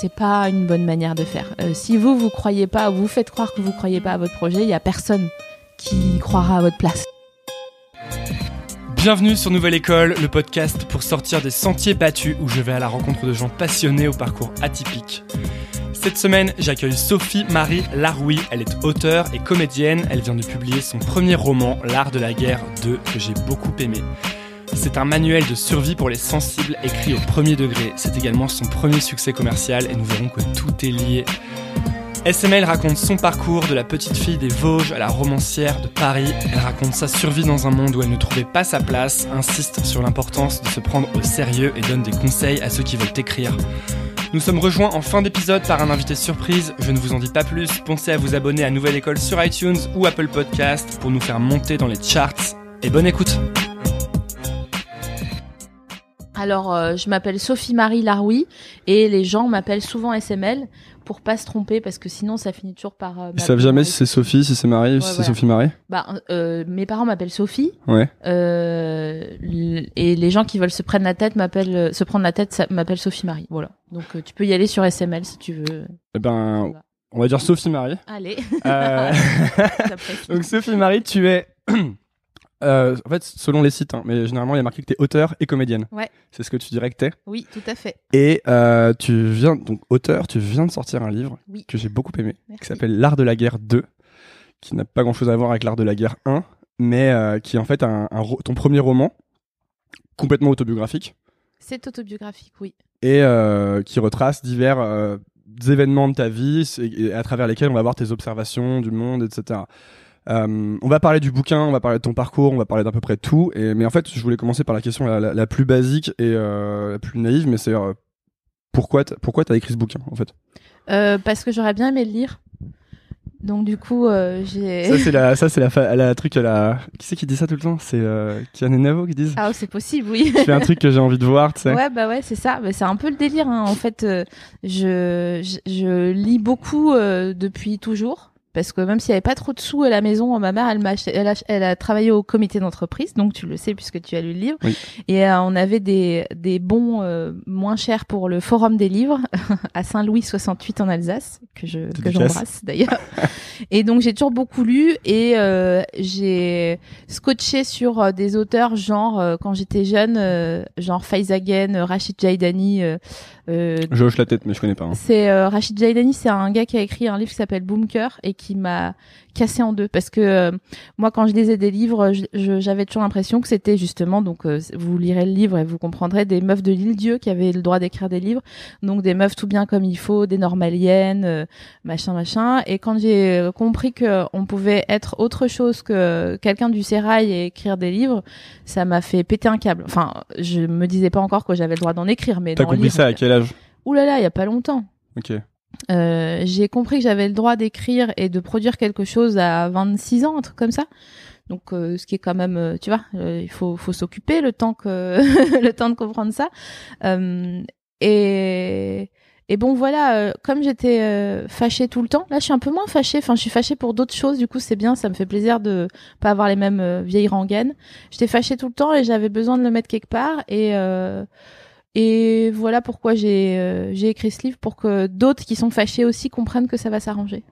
c'est pas une bonne manière de faire. Euh, si vous vous croyez pas, vous faites croire que vous croyez pas à votre projet, il y a personne qui croira à votre place. Bienvenue sur Nouvelle École, le podcast pour sortir des sentiers battus où je vais à la rencontre de gens passionnés au parcours atypique. Cette semaine, j'accueille Sophie Marie Laroui. Elle est auteure et comédienne. Elle vient de publier son premier roman, L'Art de la guerre 2, que j'ai beaucoup aimé. C'est un manuel de survie pour les sensibles écrit au premier degré. C'est également son premier succès commercial et nous verrons que tout est lié. SML raconte son parcours de la petite fille des Vosges à la romancière de Paris. Elle raconte sa survie dans un monde où elle ne trouvait pas sa place, insiste sur l'importance de se prendre au sérieux et donne des conseils à ceux qui veulent écrire. Nous sommes rejoints en fin d'épisode par un invité surprise. Je ne vous en dis pas plus. Pensez à vous abonner à Nouvelle École sur iTunes ou Apple Podcast pour nous faire monter dans les charts. Et bonne écoute! Alors, euh, je m'appelle Sophie Marie Laroui et les gens m'appellent souvent SML pour pas se tromper parce que sinon ça finit toujours par. Euh, Ils savent jamais si c'est Sophie, si c'est Marie ou si c'est Sophie Marie. Bah, euh, mes parents m'appellent Sophie. Ouais. Euh, et les gens qui veulent se prendre la tête m'appellent, se prendre la tête, m'appellent Sophie Marie. Voilà. Donc tu peux y aller sur SML si tu veux. Eh ben, on va dire Sophie Marie. Allez. Donc Sophie Marie, tu es Euh, en fait, selon les sites, hein, mais généralement, il y a marqué que tu es auteur et comédienne. Ouais. C'est ce que tu dirais que t'es. Oui, tout à fait. Et euh, tu viens, donc auteur, tu viens de sortir un livre Oui. que j'ai beaucoup aimé, Merci. qui s'appelle L'Art de la guerre 2, qui n'a pas grand chose à voir avec L'Art de la guerre 1, mais euh, qui est en fait un, ton premier roman, complètement autobiographique, C'est autobiographique, oui. et qui retrace divers événements de ta vie, et à travers lesquels on va voir tes observations du monde, etc. Euh, on va parler du bouquin, on va parler de ton parcours, on va parler d'à peu près tout. Et, mais en fait, je voulais commencer par la question la, la- la plus basique et euh, la plus naïve, mais c'est euh, pourquoi t'as, pourquoi t'as écrit ce bouquin en fait? Euh, parce que j'aurais bien aimé le lire. Donc du coup, j'ai. Ça c'est la, ça c'est la, fa- la truc la. Qui c'est qui dit ça tout le temps? C'est euh, Kian et Navo qui disent? Ah, c'est possible, oui. Fais un truc que j'ai envie de voir, tu sais. Ouais, bah ouais, c'est ça. Bah, c'est un peu le délire. hein. En fait, je, je, je lis beaucoup depuis toujours. Parce que même s'il n'y avait pas trop de sous à la maison, ma mère, elle, m'a elle, a, elle a travaillé au comité d'entreprise, donc tu le sais puisque tu as lu le livre. Oui. Et euh, on avait des, des bons euh, moins chers pour le Forum des livres à Saint-Louis 68 en Alsace, que je que j'embrasse d'ailleurs. et donc j'ai toujours beaucoup lu et euh, j'ai scotché sur euh, des auteurs genre euh, quand j'étais jeune, euh, genre Faizagen, Rachid Jaidani. Euh, Je hoche la tête, mais je connais pas. hein. c'est euh, Rachid Jaidani, c'est un gars qui a écrit un livre qui s'appelle Boomker et qui m'a cassé en deux parce que euh, moi quand je lisais des livres, j'avais toujours l'impression que c'était justement donc euh, vous lirez le livre et vous comprendrez des meufs de l'île Dieu qui avaient le droit d'écrire des livres, donc des meufs tout bien comme il faut, des normaliennes, euh, machin machin. Et quand j'ai compris que on pouvait être autre chose que quelqu'un du sérail et écrire des livres, ça m'a fait péter un câble. Enfin, je me disais pas encore que j'avais le droit d'en écrire, mais T'as compris ça à quel âge? Ouh là là, il y a pas longtemps. Ok. Euh, j'ai compris que j'avais le droit d'écrire et de produire quelque chose à 26 ans, un truc comme ça. Donc, euh, ce qui est quand même, euh, tu vois, euh, il faut, faut s'occuper le temps que le temps de comprendre ça. Et et bon voilà, comme j'étais fâchée tout le temps, là je suis un peu moins fâchée. Enfin, je suis fâchée pour d'autres choses. Du coup, c'est bien, ça me fait plaisir de pas avoir les mêmes vieilles rengaines. J'étais fâchée tout le temps et j'avais besoin de le mettre quelque part. Et et voilà pourquoi j'ai euh, écrit ce livre pour que d'autres qui sont fâchés aussi comprennent que ça va s'arranger.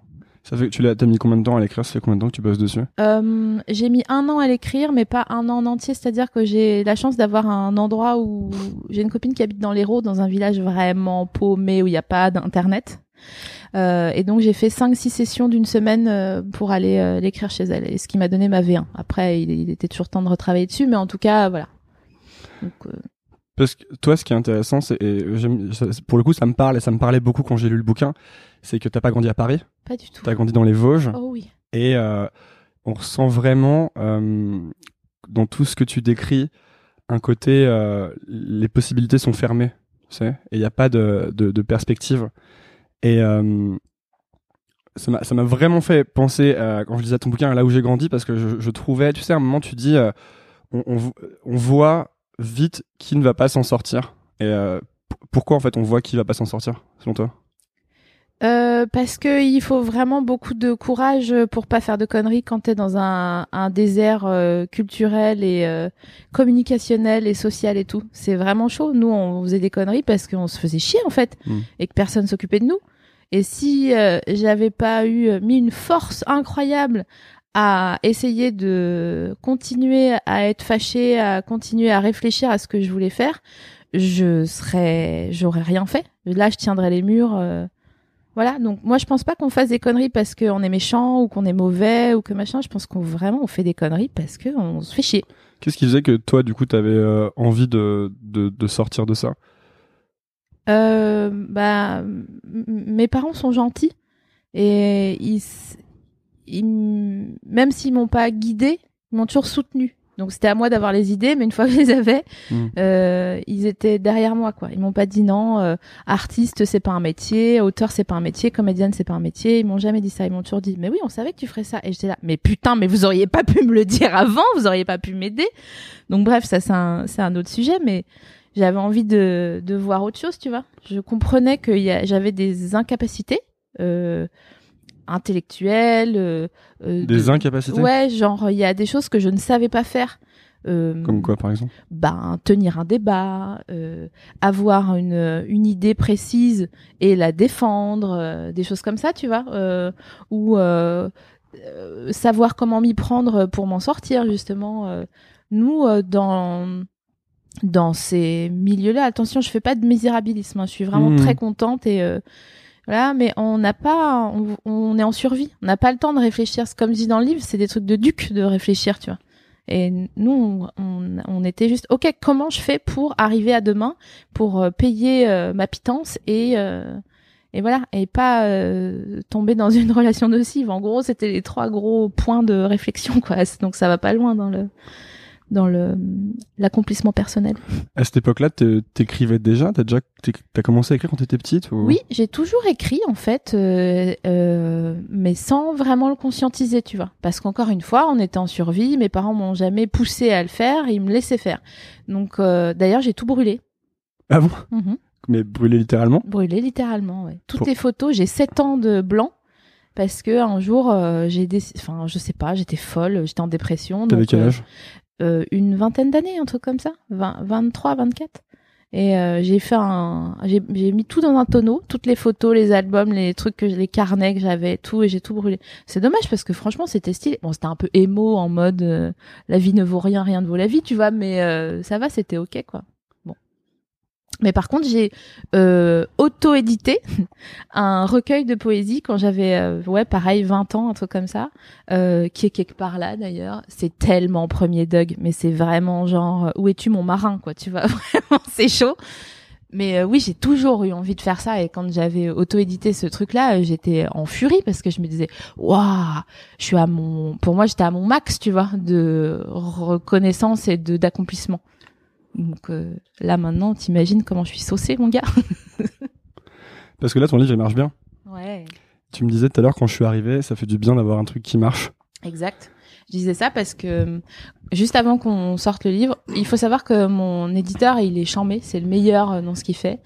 Ça fait, tu l'as, mis combien de temps à l'écrire? Ça fait combien de temps que tu bosses dessus? Euh, j'ai mis un an à l'écrire, mais pas un an en entier. C'est-à-dire que j'ai la chance d'avoir un endroit où j'ai une copine qui habite dans l'Hérault, dans un village vraiment paumé où il n'y a pas d'internet. Euh, et donc j'ai fait 5-6 sessions d'une semaine euh, pour aller euh, l'écrire chez elle, et ce qui m'a donné ma V1. Après, il, il était toujours temps de retravailler dessus, mais en tout cas, voilà. Donc, Parce que toi, ce qui est intéressant, c'est, pour le coup, ça me parle et ça me parlait beaucoup quand j'ai lu le bouquin, c'est que t'as pas grandi à Paris, pas du tout. t'as grandi dans les Vosges, Oh oui. et euh, on ressent vraiment euh, dans tout ce que tu décris un côté, euh, les possibilités sont fermées, tu sais, et il n'y a pas de, de, de perspective. Et euh, ça m'a ça m'a vraiment fait penser, euh, quand je lisais ton bouquin, là où j'ai grandi, parce que je, je trouvais, tu sais, à un moment, tu dis, euh, on, on, on voit vite qui ne va pas s'en sortir. Et euh, pourquoi, en fait, on voit qui va pas s'en sortir, selon toi? Euh, parce que il faut vraiment beaucoup de courage pour pas faire de conneries quand t'es dans un, un désert euh, culturel et euh, communicationnel et social et tout. C'est vraiment chaud. Nous, on faisait des conneries parce qu'on se faisait chier en fait Mm. et que personne s'occupait de nous. Et si euh, j'avais pas eu euh, mis une force incroyable à essayer de continuer à être fâchée, à continuer à réfléchir à ce que je voulais faire, je serais, j'aurais rien fait. Là, je tiendrais les murs. euh, voilà, donc moi je pense pas qu'on fasse des conneries parce qu'on est méchant ou qu'on est mauvais ou que machin. Je pense qu'on vraiment on fait des conneries parce que on se fait chier. Qu'est-ce qui faisait que toi, du coup, t'avais euh, envie de, de, de sortir de ça? Euh, bah, mes parents sont gentils et ils, ils même s'ils m'ont pas guidé, ils m'ont toujours soutenu. Donc c'était à moi d'avoir les idées, mais une fois que je les avais, Mm. euh, ils étaient derrière moi quoi. Ils m'ont pas dit non, euh, artiste c'est pas un métier, auteur c'est pas un métier, comédienne c'est pas un métier. Ils m'ont jamais dit ça. Ils m'ont toujours dit mais oui on savait que tu ferais ça. Et j'étais là mais putain mais vous auriez pas pu me le dire avant, vous auriez pas pu m'aider. Donc bref ça c'est un c'est un autre sujet, mais j'avais envie de, de voir autre chose, tu vois. Je comprenais que j'avais des incapacités euh, intellectuelles. euh, euh, Des de- incapacités? Ouais, genre il y a des choses que je ne savais pas faire. Euh, Comme quoi, par exemple? Ben, tenir un débat, euh, avoir une, une idée précise et la défendre, des choses comme ça, tu vois, ou savoir comment m'y prendre pour m'en sortir, justement. nous, dans dans ces milieux-là, attention, je fais pas de misérabilisme, hein, je suis vraiment Mhm. très contente et voilà, mais on n'a pas, on, est en survie, on n'a pas le temps de réfléchir. Comme dis dans le livre, c'est des trucs de duc de réfléchir, tu vois. Et nous, on, on, on était juste, ok, comment je fais pour arriver à demain, pour euh, payer euh, ma pitance et euh, et voilà, et pas euh, tomber dans une relation nocive. En gros, c'était les trois gros points de réflexion, quoi. Donc ça va pas loin dans le dans le l'accomplissement personnel. À cette époque-là, t'é- t'écrivais déjà? T'as déjà t'as commencé à écrire quand t'étais petite ou... Oui, j'ai toujours écrit en fait, euh, euh, mais sans vraiment le conscientiser, tu vois. Parce qu'encore une fois, on était en survie, mes parents m'ont jamais poussé à le faire, ils me laissaient faire. Donc euh, d'ailleurs, j'ai tout brûlé. Ah bon? Mhm. Mais brûlé littéralement? Brûlé littéralement, ouais. Toutes Pour- les photos, j'ai 7 ans de blanc parce que un jour euh, j'ai des enfin je sais pas, j'étais folle, j'étais en dépression T'avais quel âge? Euh, une vingtaine d'années, un truc comme ça, 20, 23, 24. Et euh, j'ai fait un, j'ai j'ai mis tout dans un tonneau, toutes les photos, les albums, les trucs que les carnets que j'avais, tout et j'ai tout brûlé. C'est dommage parce que franchement c'était stylé. Bon c'était un peu émo en mode euh, la vie ne vaut rien, rien ne vaut la vie, tu vois, mais euh, ça va, c'était ok quoi. Mais par contre j'ai euh, auto-édité un recueil de poésie quand j'avais euh, ouais pareil 20 ans un truc comme ça euh, qui est quelque part là d'ailleurs. C'est tellement premier Doug mais c'est vraiment genre euh, où es-tu mon marin quoi tu vois vraiment c'est chaud. Mais euh, oui j'ai toujours eu envie de faire ça et quand j'avais auto-édité ce truc là j'étais en furie parce que je me disais waouh je suis à mon pour moi j'étais à mon max tu vois de reconnaissance et de d'accomplissement donc euh, là maintenant t'imagines comment je suis saucée mon gars Parce que là, ton livre, il marche bien. ouais Tu me disais tout à l'heure, quand je suis arrivé, ça fait du bien d'avoir un truc qui marche. Exact. Je disais ça parce que euh, juste avant qu'on sorte le livre, il faut savoir que mon éditeur, il est chambé, c'est le meilleur euh, dans ce qu'il fait.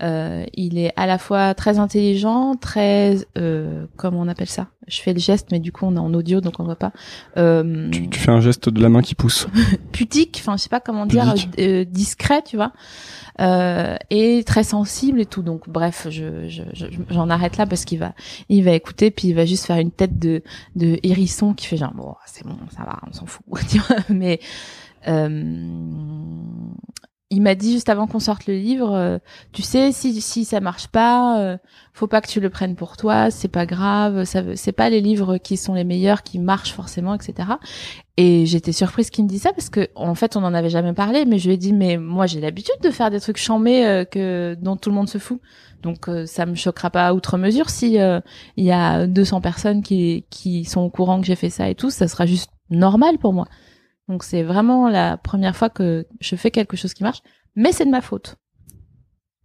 Euh, il est à la fois très intelligent, très euh, comment on appelle ça? Je fais le geste, mais du coup on est en audio, donc on voit pas. Euh, Tu, tu fais un geste de la main qui pousse. pudique, enfin je sais pas comment dire, Pudique. euh, discret, tu vois, euh, et très sensible et tout. Donc bref, je je- je- j'en arrête là parce qu'il va il va écouter puis il va juste faire une tête de de hérisson qui fait genre bon c'est bon ça va on s'en fout tu vois. Mais euh, il m'a dit juste avant qu'on sorte le livre, euh, tu sais, si si ça marche pas, euh, faut pas que tu le prennes pour toi, c'est pas grave, ça c'est pas les livres qui sont les meilleurs qui marchent forcément, etc. Et j'étais surprise qu'il me dise ça parce que en fait on en avait jamais parlé, mais je lui ai dit mais moi j'ai l'habitude de faire des trucs chambés euh, que dont tout le monde se fout, donc euh, ça me choquera pas outre mesure si euh, il y a 200 personnes qui qui sont au courant que j'ai fait ça et tout, ça sera juste normal pour moi. Donc c'est vraiment la première fois que je fais quelque chose qui marche, mais c'est de ma faute.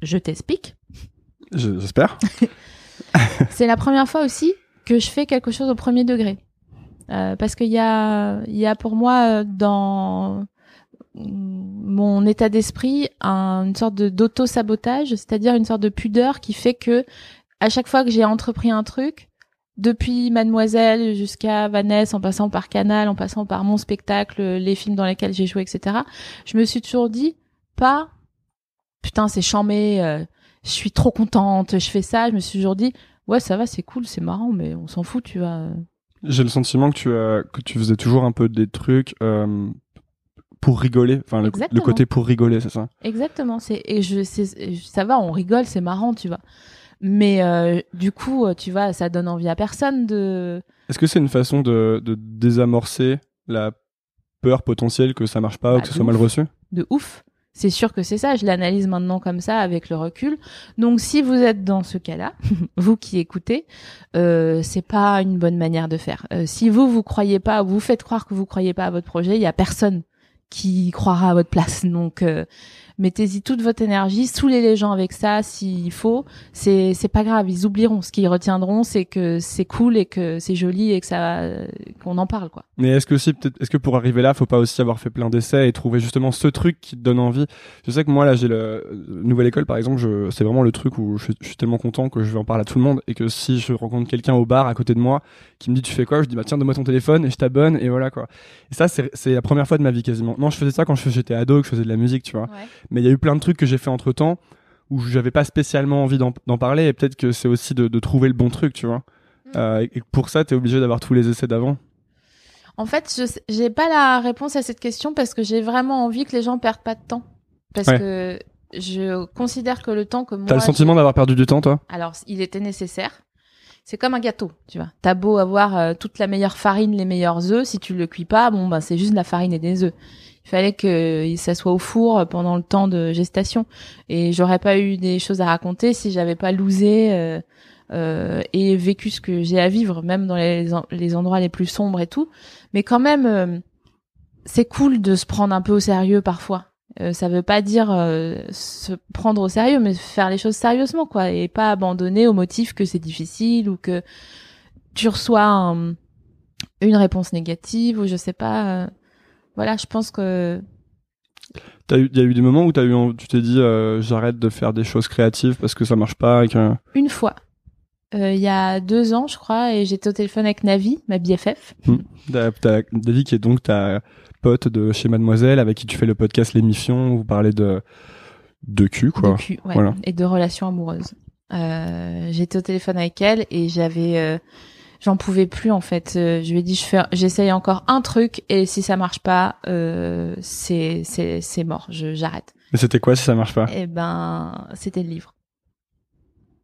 Je t'explique. Je- J'espère. c'est la première fois aussi que je fais quelque chose au premier degré. Euh, parce qu'il y a, il y a pour moi euh, dans mon état d'esprit un- une sorte de d'auto-sabotage, c'est-à-dire une sorte de pudeur qui fait que à chaque fois que j'ai entrepris un truc, depuis Mademoiselle jusqu'à Vanessa, en passant par Canal, en passant par mon spectacle, les films dans lesquels j'ai joué, etc. Je me suis toujours dit, pas, putain, c'est chambé, euh, je suis trop contente, je fais ça. Je me suis toujours dit, ouais, ça va, c'est cool, c'est marrant, mais on s'en fout, tu vois. J'ai le sentiment que tu as, que tu faisais toujours un peu des trucs euh, pour rigoler, enfin le, côté pour rigoler, c'est ça? Exactement. C'est et je ça va, on rigole, c'est marrant, tu vois. Mais euh, du coup, euh, tu vois, ça donne envie à personne de. Est-ce que c'est une façon de, de désamorcer la peur potentielle que ça marche pas ou Bah, que ce soit mal reçu? De ouf. C'est sûr que c'est ça, je l'analyse maintenant comme ça avec le recul. Donc si vous êtes dans ce cas-là, vous qui écoutez, euh, c'est pas une bonne manière de faire. Euh, si vous vous croyez pas, vous faites croire que vous croyez pas à votre projet, il y a personne qui croira à votre place. Donc euh, mettez-y toute votre énergie, saoulez les gens avec ça s'il faut. C'est c'est pas grave, ils oublieront. Ce qu'ils retiendront, c'est que c'est cool et que c'est joli et que ça qu'on en parle quoi. Mais est-ce que aussi peut-être est-ce que pour arriver là, faut pas aussi avoir fait plein d'essais et trouver justement ce truc qui te donne envie? Je sais que moi là, j'ai le euh, nouvelle école par exemple, je c'est vraiment le truc où je, suis- je suis tellement content que je vais en parler à tout le monde et que si je rencontre quelqu'un au bar à côté de moi qui me dit tu fais quoi, je dis bah tiens donne-moi ton téléphone et je t'abonne et voilà quoi. Et ça c'est c'est la première fois de ma vie quasiment. Non, je faisais ça quand je- j'étais ado, que je faisais de la musique, tu vois. Mais il y a eu plein de trucs que j'ai fait entre temps où j'avais pas spécialement envie d'en parler et peut-être que c'est aussi de, de trouver le bon truc, tu vois. Mm. Euh, et, pour ça, t'es obligé d'avoir tous les essais d'avant. En fait, je j'ai pas la réponse à cette question parce que j'ai vraiment envie que les gens perdent pas de temps. Parce Ouais. que je considère que le temps que moi. T'as le sentiment d'avoir perdu du temps, toi? Alors, il était nécessaire. C'est comme un gâteau, tu vois. T'as beau avoir euh, toute la meilleure farine, les meilleurs œufs, si tu le cuis pas, bon, ben c'est juste de la farine et des œufs. Il fallait que ça soit au four pendant le temps de gestation. Et j'aurais pas eu des choses à raconter si j'avais pas lousé euh, euh, et vécu ce que j'ai à vivre, même dans les, les endroits les plus sombres et tout. Mais quand même, euh, c'est cool de se prendre un peu au sérieux parfois. Euh, ça veut pas dire euh, se prendre au sérieux, mais faire les choses sérieusement, quoi, et pas abandonner au motif que c'est difficile ou que tu reçois un- une réponse négative ou je sais pas. euh, voilà, je pense que eu, y a eu des moments où t'as eu, tu t'es dit, euh, j'arrête de faire des choses créatives parce que ça marche pas une fois, euh, il y a deux ans, je crois, et j'étais au téléphone avec Navi, ma BFF. T'as David qui est donc ta pote de chez Mademoiselle avec qui tu fais le podcast L'émission où vous parlez de, de cul, quoi. de cul, ouais, Voilà. et de relations amoureuses. Euh, j'étais au téléphone avec elle et j'avais, j'en pouvais plus en fait. Euh, je lui ai dit, je fais, j'essaye encore un truc et si ça marche pas, euh, c'est c'est c'est mort, je j'arrête. Mais c'était quoi si ça marche pas? Et ben, c'était le livre.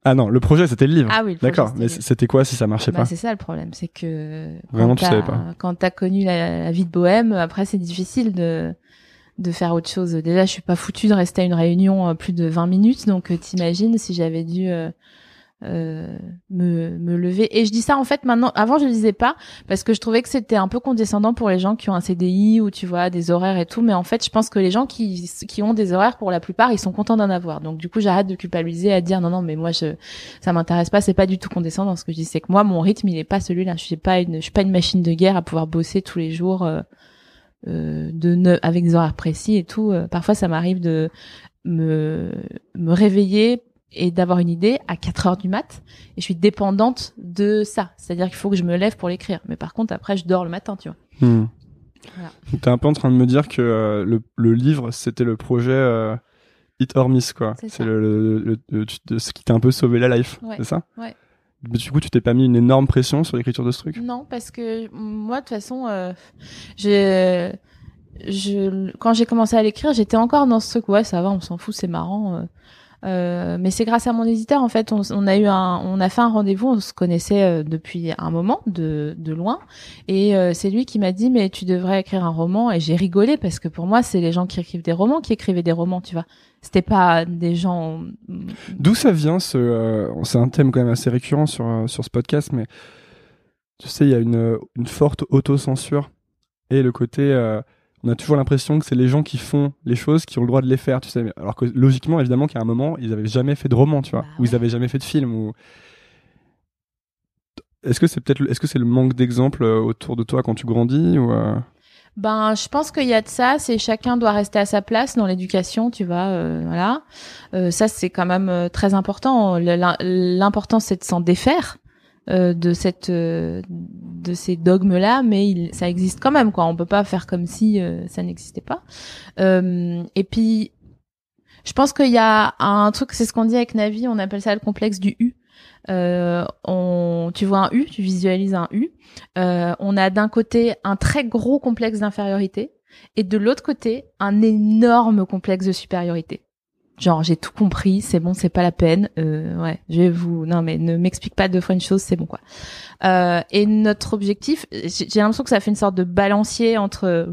Ah non, le projet c'était le livre. Ah oui, le projet, D'accord, mais livre. c'était quoi si ça marchait Bah, pas? c'est ça le problème, c'est que Vraiment, tu savais pas. Quand t'as connu la, la vie de bohème, après c'est difficile de de faire autre chose. Déjà, je suis pas foutue de rester à une réunion euh, plus de 20 minutes, donc euh, t'imagines si j'avais dû euh, euh, me, me lever. Et je dis ça en fait maintenant. Avant, je le disais pas parce que je trouvais que c'était un peu condescendant pour les gens qui ont un CDI ou tu vois des horaires et tout. Mais en fait, je pense que les gens qui qui ont des horaires, pour la plupart, ils sont contents d'en avoir. Donc du coup, j'arrête de culpabiliser à dire non non, mais moi je ça m'intéresse pas. C'est pas du tout condescendant. Ce que je dis, c'est que moi, mon rythme, il est pas celui-là. Je suis pas une je suis pas une machine de guerre à pouvoir bosser tous les jours. euh, euh, de ne, avec des horaires précis et tout. Parfois, ça m'arrive de me, me réveiller et d'avoir une idée à 4 heures du mat et je suis dépendante de ça. C'est-à-dire qu'il faut que je me lève pour l'écrire. Mais par contre, après, je dors le matin, tu vois. Hmm. Voilà. T'es un peu en train de me dire que euh, le, le livre c'était le projet euh, Hit or Miss, quoi. C'est le, ce qui t'a un peu sauvé la life, Ouais. c'est ça Ouais. Mais du coup, tu t'es pas mis une énorme pression sur l'écriture de ce truc? Non, parce que moi, de toute façon, euh, je, quand j'ai commencé à l'écrire, j'étais encore dans ce truc. Ouais, ça va, on s'en fout, c'est marrant. Euh. Mais c'est grâce à mon éditeur en fait. On, a eu un, on a fait un rendez-vous. On se connaissait euh, depuis un moment de, loin, et euh, c'est lui qui m'a dit mais tu devrais écrire un roman. Et j'ai rigolé parce que pour moi c'est les gens qui écrivent des romans qui écrivaient des romans, tu vois. C'était pas des gens. D'où ça vient ce C'est un thème quand même assez récurrent sur sur ce podcast, mais tu sais, il y a une forte autocensure et le côté. On a toujours l'impression que c'est les gens qui font les choses qui ont le droit de les faire, tu sais. Alors que logiquement, évidemment, qu'à un moment, ils avaient jamais fait de roman, tu vois, Bah ou ils ouais. avaient jamais fait de film. Ou est-ce que c'est peut-être, le- est-ce que c'est le manque d'exemples euh, autour de toi quand tu grandis ou euh, Ben, je pense qu'il y a de ça. C'est chacun doit rester à sa place dans l'éducation, tu vois. euh, voilà. Euh, ça, c'est quand même euh, très important. L'important, c'est de s'en défaire euh, de cette, euh, de ces dogmes-là, mais il, ça existe quand même, quoi. On peut pas faire comme si euh, ça n'existait pas. Et puis, je pense qu'il y a un truc, c'est ce qu'on dit avec Navi. On appelle ça le complexe du U. On, tu vois un U, tu visualises un U. On a d'un côté un très gros complexe d'infériorité et de l'autre côté un énorme complexe de supériorité. Genre j'ai tout compris, c'est bon, c'est pas la peine. Euh, ouais, je vais vous, non mais ne m'explique pas deux fois une chose, c'est bon quoi. Euh, et notre objectif, j'ai l'impression que ça fait une sorte de balancier entre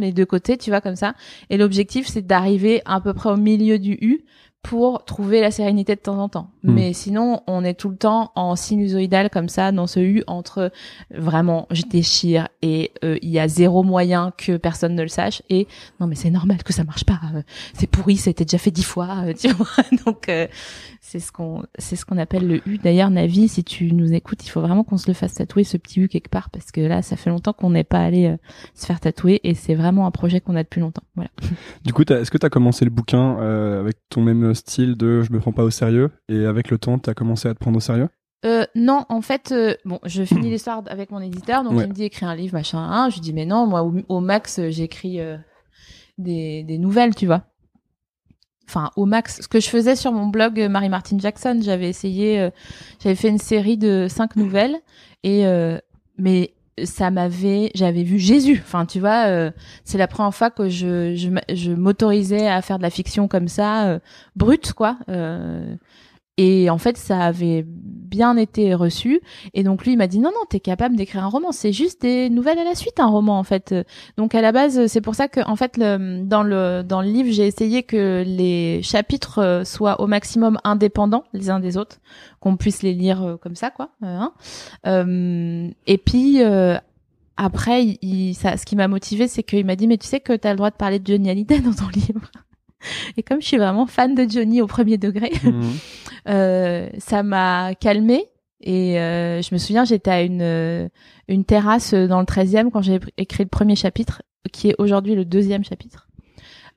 les deux côtés, tu vois comme ça. Et l'objectif c'est d'arriver à peu près au milieu du U pour trouver la sérénité de temps en temps. Hmm. Mais sinon, on est tout le temps en sinusoïdal comme ça dans ce U entre vraiment je déchire et euh, il y a zéro moyen que personne ne le sache et non mais c'est normal que ça marche pas euh, c'est pourri c'était déjà fait dix fois euh, tu vois donc euh, c'est ce qu'on c'est ce qu'on appelle le U d'ailleurs Navi si tu nous écoutes il faut vraiment qu'on se le fasse tatouer ce petit U quelque part parce que là ça fait longtemps qu'on n'est pas allé euh, se faire tatouer et c'est vraiment un projet qu'on a depuis longtemps voilà Du coup, est-ce que tu as commencé le bouquin euh, avec ton même style de je me prends pas au sérieux et avec le temps, tu as commencé à te prendre au sérieux? Euh, non, en fait, euh, bon, je finis l'histoire avec mon éditeur, donc Ouais. il me dit écris un livre, machin. Hein. Je lui dis mais non, moi au, au max j'écris euh, des, des nouvelles, tu vois. Enfin, au max, ce que je faisais sur mon blog Marie Martin Jackson, j'avais essayé, j'avais fait une série de cinq nouvelles et mais ça m'avait, j'avais vu Jésus. Enfin, tu vois, euh, c'est la première fois que je je, je m'autorisais à faire de la fiction comme ça, euh, brute quoi. Euh, et en fait, ça avait bien été reçu. Et donc lui, il m'a dit non, non, t'es capable d'écrire un roman. C'est juste des nouvelles à la suite, un roman en fait. Donc à la base, c'est pour ça que en fait, dans le dans le livre, j'ai essayé que les chapitres euh, soient au maximum indépendants les uns des autres, qu'on puisse les lire euh, comme ça, quoi. euh, hein. Euh, et puis euh, après, il, ça, ce qui m'a motivé, c'est qu'il m'a dit mais tu sais que t'as le droit de parler de Johnny Hallyday dans ton livre. Et comme je suis vraiment fan de Johnny au premier degré, euh, ça m'a calmée. Et euh, je me souviens j'étais à une euh, une terrasse dans le 13e quand j'ai écrit le premier chapitre qui est aujourd'hui le deuxième chapitre.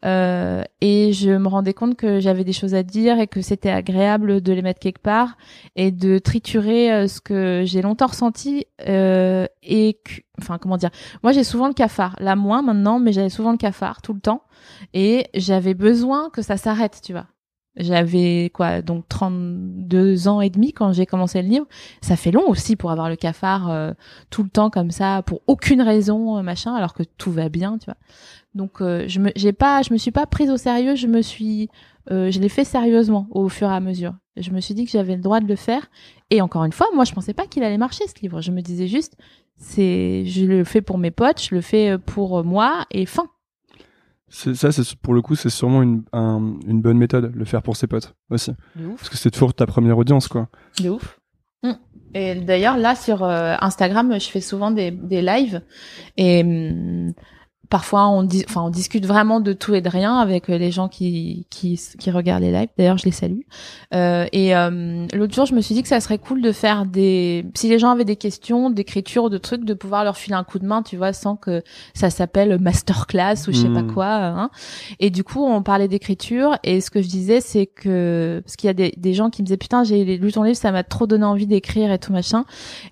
Euh, et je me rendais compte que j'avais des choses à dire et que c'était agréable de les mettre quelque part et de triturer euh, ce que j'ai longtemps ressenti euh, et que, enfin comment dire moi j'ai souvent le cafard. Là moins maintenant mais j'avais souvent le cafard tout le temps et j'avais besoin que ça s'arrête tu vois j'avais quoi donc 32 ans et demi quand j'ai commencé le livre. Ça fait long aussi pour avoir le cafard euh, tout le temps comme ça pour aucune raison euh, machin alors que tout va bien, tu vois. Donc euh, je me j'ai pas je me suis pas prise au sérieux, je me suis je l'ai fait sérieusement au fur et à mesure. Je me suis dit que j'avais le droit de le faire et encore une fois, moi je pensais pas qu'il allait marcher ce livre. Je me disais juste c'est je le fais pour mes potes, je le fais pour moi et fin. Ça, c'est pour le coup, c'est sûrement une, un- une bonne méthode, le faire pour ses potes aussi. De ouf. Parce que c'est toujours ta première audience, quoi. De ouf. Mm. Et d'ailleurs, là, sur euh, Instagram, je fais souvent des, des lives. Et hum, parfois, on, dis- enfin, on discute vraiment de tout et de rien avec euh, les gens qui, qui, qui regardent les lives. D'ailleurs, je les salue. Euh, et euh, l'autre jour, je me suis dit que ça serait cool de faire des... Si les gens avaient des questions, d'écriture ou de trucs, de pouvoir leur filer un coup de main, tu vois, sans que ça s'appelle masterclass ou je sais pas Mm. quoi. Hein. Et du coup, on parlait d'écriture. Et ce que je disais, c'est que... Parce qu'il y a des, des gens qui me disaient, putain, j'ai lu ton livre, ça m'a trop donné envie d'écrire et tout machin.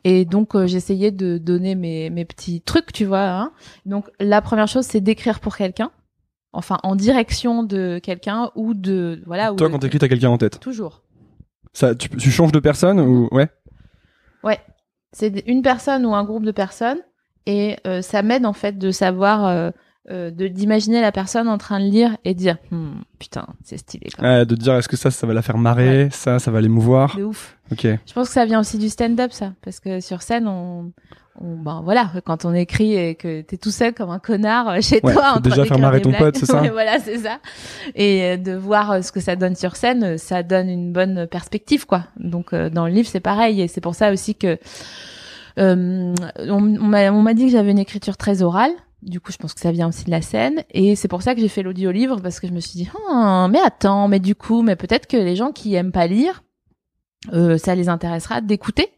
Et donc, euh, j'essayais de donner mes, mes petits trucs, tu vois. Hein. Donc, la première chose, c'est d'écrire pour quelqu'un. Enfin, en direction de quelqu'un ou de... Voilà. Toi, quand t'écris, t'as quelqu'un en tête. Toujours. Ça, tu, tu changes de personne ou ouais? Ouais, c'est une personne ou un groupe de personnes et euh, ça m'aide en fait de savoir, euh, euh, de d'imaginer la personne en train de lire et dire Hmm, putain c'est stylé quand même. Ouais, De dire est-ce que ça, ça va la faire marrer, ça, ça va l'émouvoir. De ouf. Ok. Je pense que ça vient aussi du stand-up ça, parce que sur scène on, on ben voilà quand on écrit et que t'es tout seul comme un connard euh, chez Ouais, toi en déjà faire marrer ton pote, c'est ça Ouais, Voilà c'est ça. Et euh, de voir euh, ce que ça donne sur scène, ça donne une bonne perspective quoi. Donc dans le livre c'est pareil et c'est pour ça aussi que euh, on, on m'a dit que j'avais une écriture très orale. Du coup, je pense que ça vient aussi de la scène. Et c'est pour ça que j'ai fait l'audio-livre, parce que je me suis dit, Ah, mais attends, mais du coup, mais peut-être que les gens qui aiment pas lire, euh, ça les intéressera d'écouter.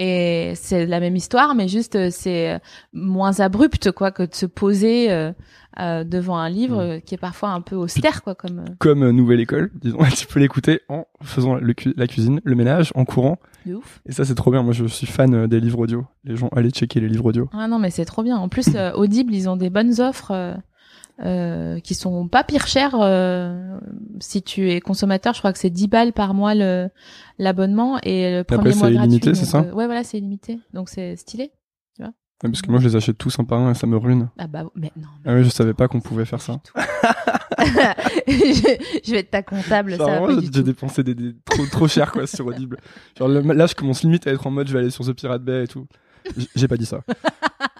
Et c'est la même histoire, mais juste euh, c'est moins abrupt quoi que de se poser euh, euh, devant un livre Mm. euh, qui est parfois un peu austère quoi comme. euh, Comme euh, Nouvelle École, disons, tu peux l'écouter en faisant le cu- la cuisine, le ménage, en courant. de ouf. Et ça, c'est trop bien. Moi, je suis fan euh, des livres audio. Les gens, allez checker les livres audio. Ah non mais c'est trop bien. En plus euh, Audible ils ont des bonnes offres. Euh, qui sont pas pire chères euh, si tu es consommateur je crois que c'est 10 balles par mois le l'abonnement et le premier après, mois c'est illimité, c'est ça euh, ouais voilà c'est illimité donc c'est stylé Ouais, parce que moi, je les achète tous un par un et ça me ruine. ah bah mais non Ah oui, je savais pas qu'on pouvait faire ça. je, je vais être ta comptable, Genre, ça j'ai dépensé des, des- trop, trop cher quoi sur Audible. Genre là, je commence limite à être en mode, je vais aller sur The Pirate Bay et tout. J'ai pas dit ça.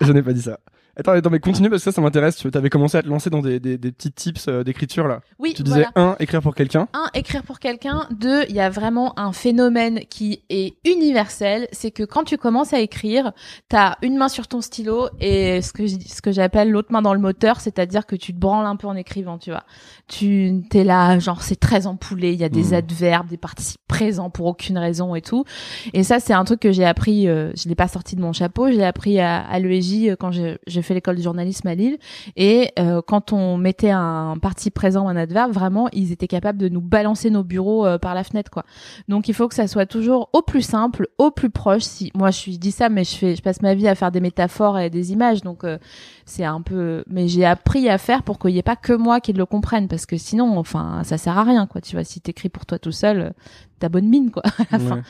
je n'ai pas dit ça. Attends, attends, mais continue parce que ça, ça m'intéresse. Tu avais commencé à te lancer dans des, des, des petits tips euh, d'écriture là. Oui, Tu disais voilà. un, écrire pour quelqu'un. Un, écrire pour quelqu'un. Deux, il y a vraiment un phénomène qui est universel, c'est que quand tu commences à écrire, t'as une main sur ton stylo et ce que je- ce que j'appelle l'autre main dans le moteur, c'est-à-dire que tu te branles un peu en écrivant, tu vois. Tu t'es là, genre c'est très empoulé, il y a des Mhm. adverbes, des participes présents pour aucune raison et tout. Et ça, c'est un truc que j'ai appris. euh, je l'ai pas sorti de mon chapeau, je l'ai appris à, à l'EJ euh, quand j'ai j'ai l'école de journalisme à Lille. Et euh, quand on mettait un participe présent ou un adverbe, vraiment, ils étaient capables de nous balancer nos bureaux euh, par la fenêtre, quoi. Donc, il faut que ça soit toujours au plus simple, au plus proche. Si moi, je suis dis ça, mais je fais, je passe ma vie à faire des métaphores et des images, donc euh, c'est un peu. Mais j'ai appris à faire pour qu'il n'y ait pas que moi qui le comprenne, parce que sinon, enfin, ça sert à rien, quoi. Tu vois, si t'écris pour toi tout seul, t'as bonne mine, quoi, à la fin.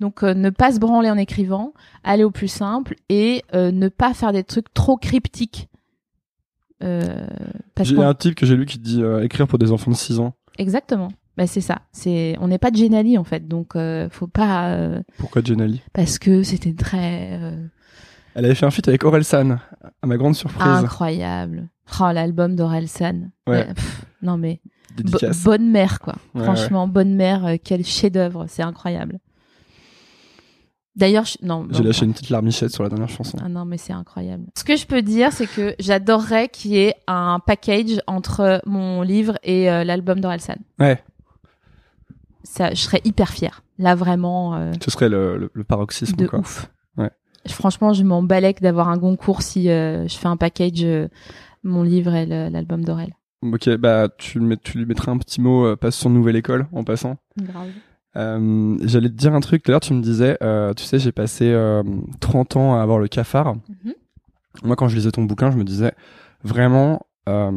Donc euh, ne pas se branler en écrivant, aller au plus simple et euh, ne pas faire des trucs trop cryptiques. Euh, J'ai un type que j'ai lu qui dit euh, écrire pour des enfants de 6 ans. Exactement. Bah, c'est ça. C'est on n'est pas de Genali en fait, donc faut pas Pourquoi Jenali parce que c'était très Elle avait fait un feat avec Aurel San, à ma grande surprise. incroyable. Oh l'album d'Orelsan. Ouais. Pff, non mais bo- bonne mère quoi. Ouais, Franchement bonne mère, euh, quel chef-d'œuvre, c'est incroyable. D'ailleurs, je- non. J'ai lâché une petite larmichette sur la dernière chanson. Ah non, mais c'est incroyable. Ce que je peux dire, c'est que j'adorerais qu'il y ait un package entre mon livre et euh, l'album d'Orelsan. Ouais, Ça, je serais hyper fière. Là, vraiment, euh, ce serait le, le, le paroxysme de quoi. ouf. Ouais. Franchement, je m'en balèque d'avoir un concours si euh, je fais un package, mon livre et l'album d'Aurel. Ok, bah tu, tu lui mettras un petit mot, euh, passe sur Nouvelle École en passant. Grave. Euh, J'allais te dire un truc, tout à l'heure tu me disais, euh, tu sais, j'ai passé euh, 30 ans à avoir le cafard. Mhm. Moi, quand je lisais ton bouquin, je me disais, vraiment, euh,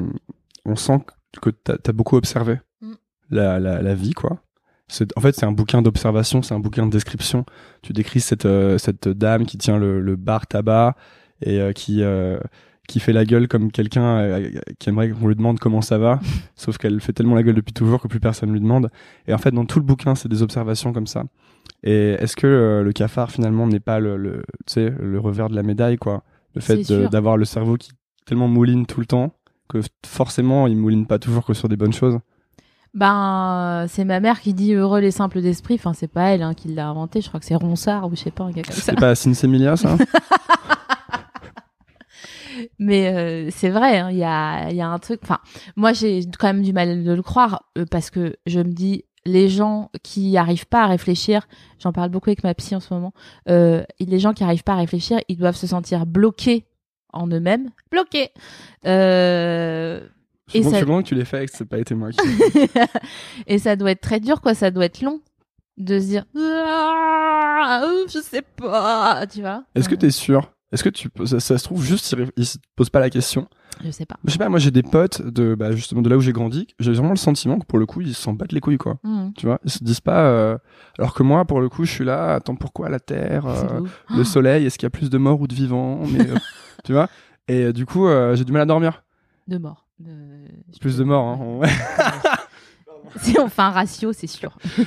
on sent que t'as as beaucoup observé Mm. la, la, la vie, quoi. En fait, c'est un bouquin d'observation, c'est un bouquin de description. Tu décris cette, euh, cette dame qui tient le, le bar tabac et euh, qui, euh, qui fait la gueule comme quelqu'un euh, qui aimerait qu'on lui demande comment ça va, sauf qu'elle fait tellement la gueule depuis toujours que plus personne lui demande. Et en fait, dans tout le bouquin, c'est des observations comme ça. Et est-ce que euh, le cafard finalement n'est pas le, le, le revers de la médaille, quoi? Le fait d'avoir le cerveau qui tellement mouline tout le temps que forcément il mouline pas toujours que sur des bonnes choses. Ben, euh, c'est ma mère qui dit heureux les simples d'esprit. Enfin, c'est pas elle hein, qui l'a inventé. Je crois que c'est Ronsard ou je sais pas, un gars comme ça. C'est pas Sinsemilia ça? Mais euh, c'est vrai, hein, il y, a, il y a un truc. Enfin, moi, j'ai quand même du mal de le croire euh, parce que je me dis, les gens qui arrivent pas à réfléchir, j'en parle beaucoup avec ma psy en ce moment, euh, les gens qui arrivent pas à réfléchir, ils doivent se sentir bloqués en eux-mêmes. Bloqués euh, Et pense ça- que que tu l'as fait et que c'est pas été moi qui. Et ça doit être très dur, quoi. Ça doit être long de se dire, Ah, je sais pas, tu vois. Est-ce que Euh, t'es sûr Est-ce que tu ça, ça se trouve juste ils, se posent pas la question? Je sais pas. Je sais pas, moi j'ai des potes de bah, justement de là où j'ai grandi, j'ai vraiment le sentiment que pour le coup ils s'en battent les couilles quoi. Hmm, Tu vois, ils se disent pas. euh, Alors que moi pour le coup je suis là. Attends pourquoi la Terre, euh, le Soleil, est-ce qu'il y a plus de morts ou de vivants Mais euh, tu vois? Et du coup j'ai du mal à dormir. De mort. De- je Plus de morts. Hein. Si on fait un ratio, c'est sûr.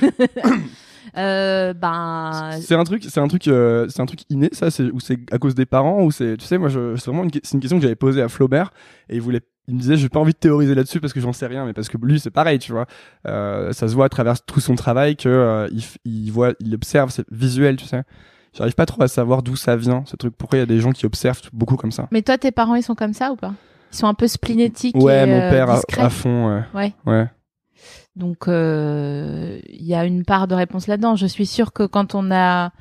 euh, ben, C'est un truc, c'est un truc, euh, c'est un truc inné, ça, c'est ou c'est à cause des parents ou c'est, tu sais, moi, je, c'est vraiment une, c'est une question que j'avais posée à Flaubert et il voulait, il me disait, j'ai pas envie de théoriser là-dessus parce que j'en sais rien, mais parce que lui, c'est pareil, tu vois, euh, ça se voit à travers tout son travail que euh, il, il voit, il observe, c'est visuel, tu sais. J'arrive pas trop à savoir d'où ça vient, ce truc. Pourquoi il y a des gens qui observent beaucoup comme ça? Mais toi, tes parents, ils sont comme ça ou pas? Ils sont un peu splénétiques. Ouais, et, mon euh, père à, discrets? à fond, ouais. Ouais. Ouais. Donc, euh, il y a une part de réponse là-dedans. Je suis sûre que quand on a,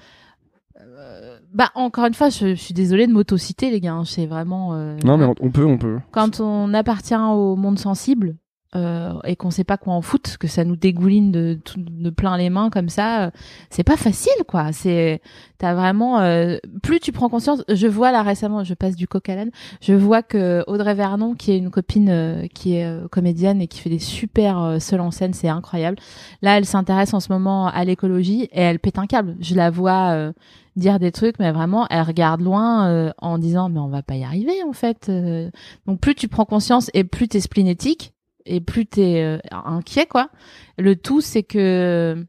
euh, Bah encore une fois, je, je suis désolée de m'autociter les gars. hein, C'est vraiment. euh, Non, mais on, on peut, on peut. quand on appartient au monde sensible euh, et qu'on sait pas quoi en foutre, que ça nous dégouline de, de plein les mains comme ça, euh, c'est pas facile quoi. C'est t'as vraiment euh, plus tu prends conscience. Je vois là récemment, je passe du coq à l'âne, je vois que Audrey Vernon, qui est une copine euh, qui est euh, comédienne et qui fait des super seuls en scène, c'est incroyable. Là, elle s'intéresse en ce moment à l'écologie et elle pète un câble. Je la vois. dire des trucs mais vraiment elle regarde loin euh, en disant mais on va pas y arriver en fait euh, donc plus tu prends conscience et plus t'es splénétique et plus t'es euh, inquiet quoi. Le tout c'est que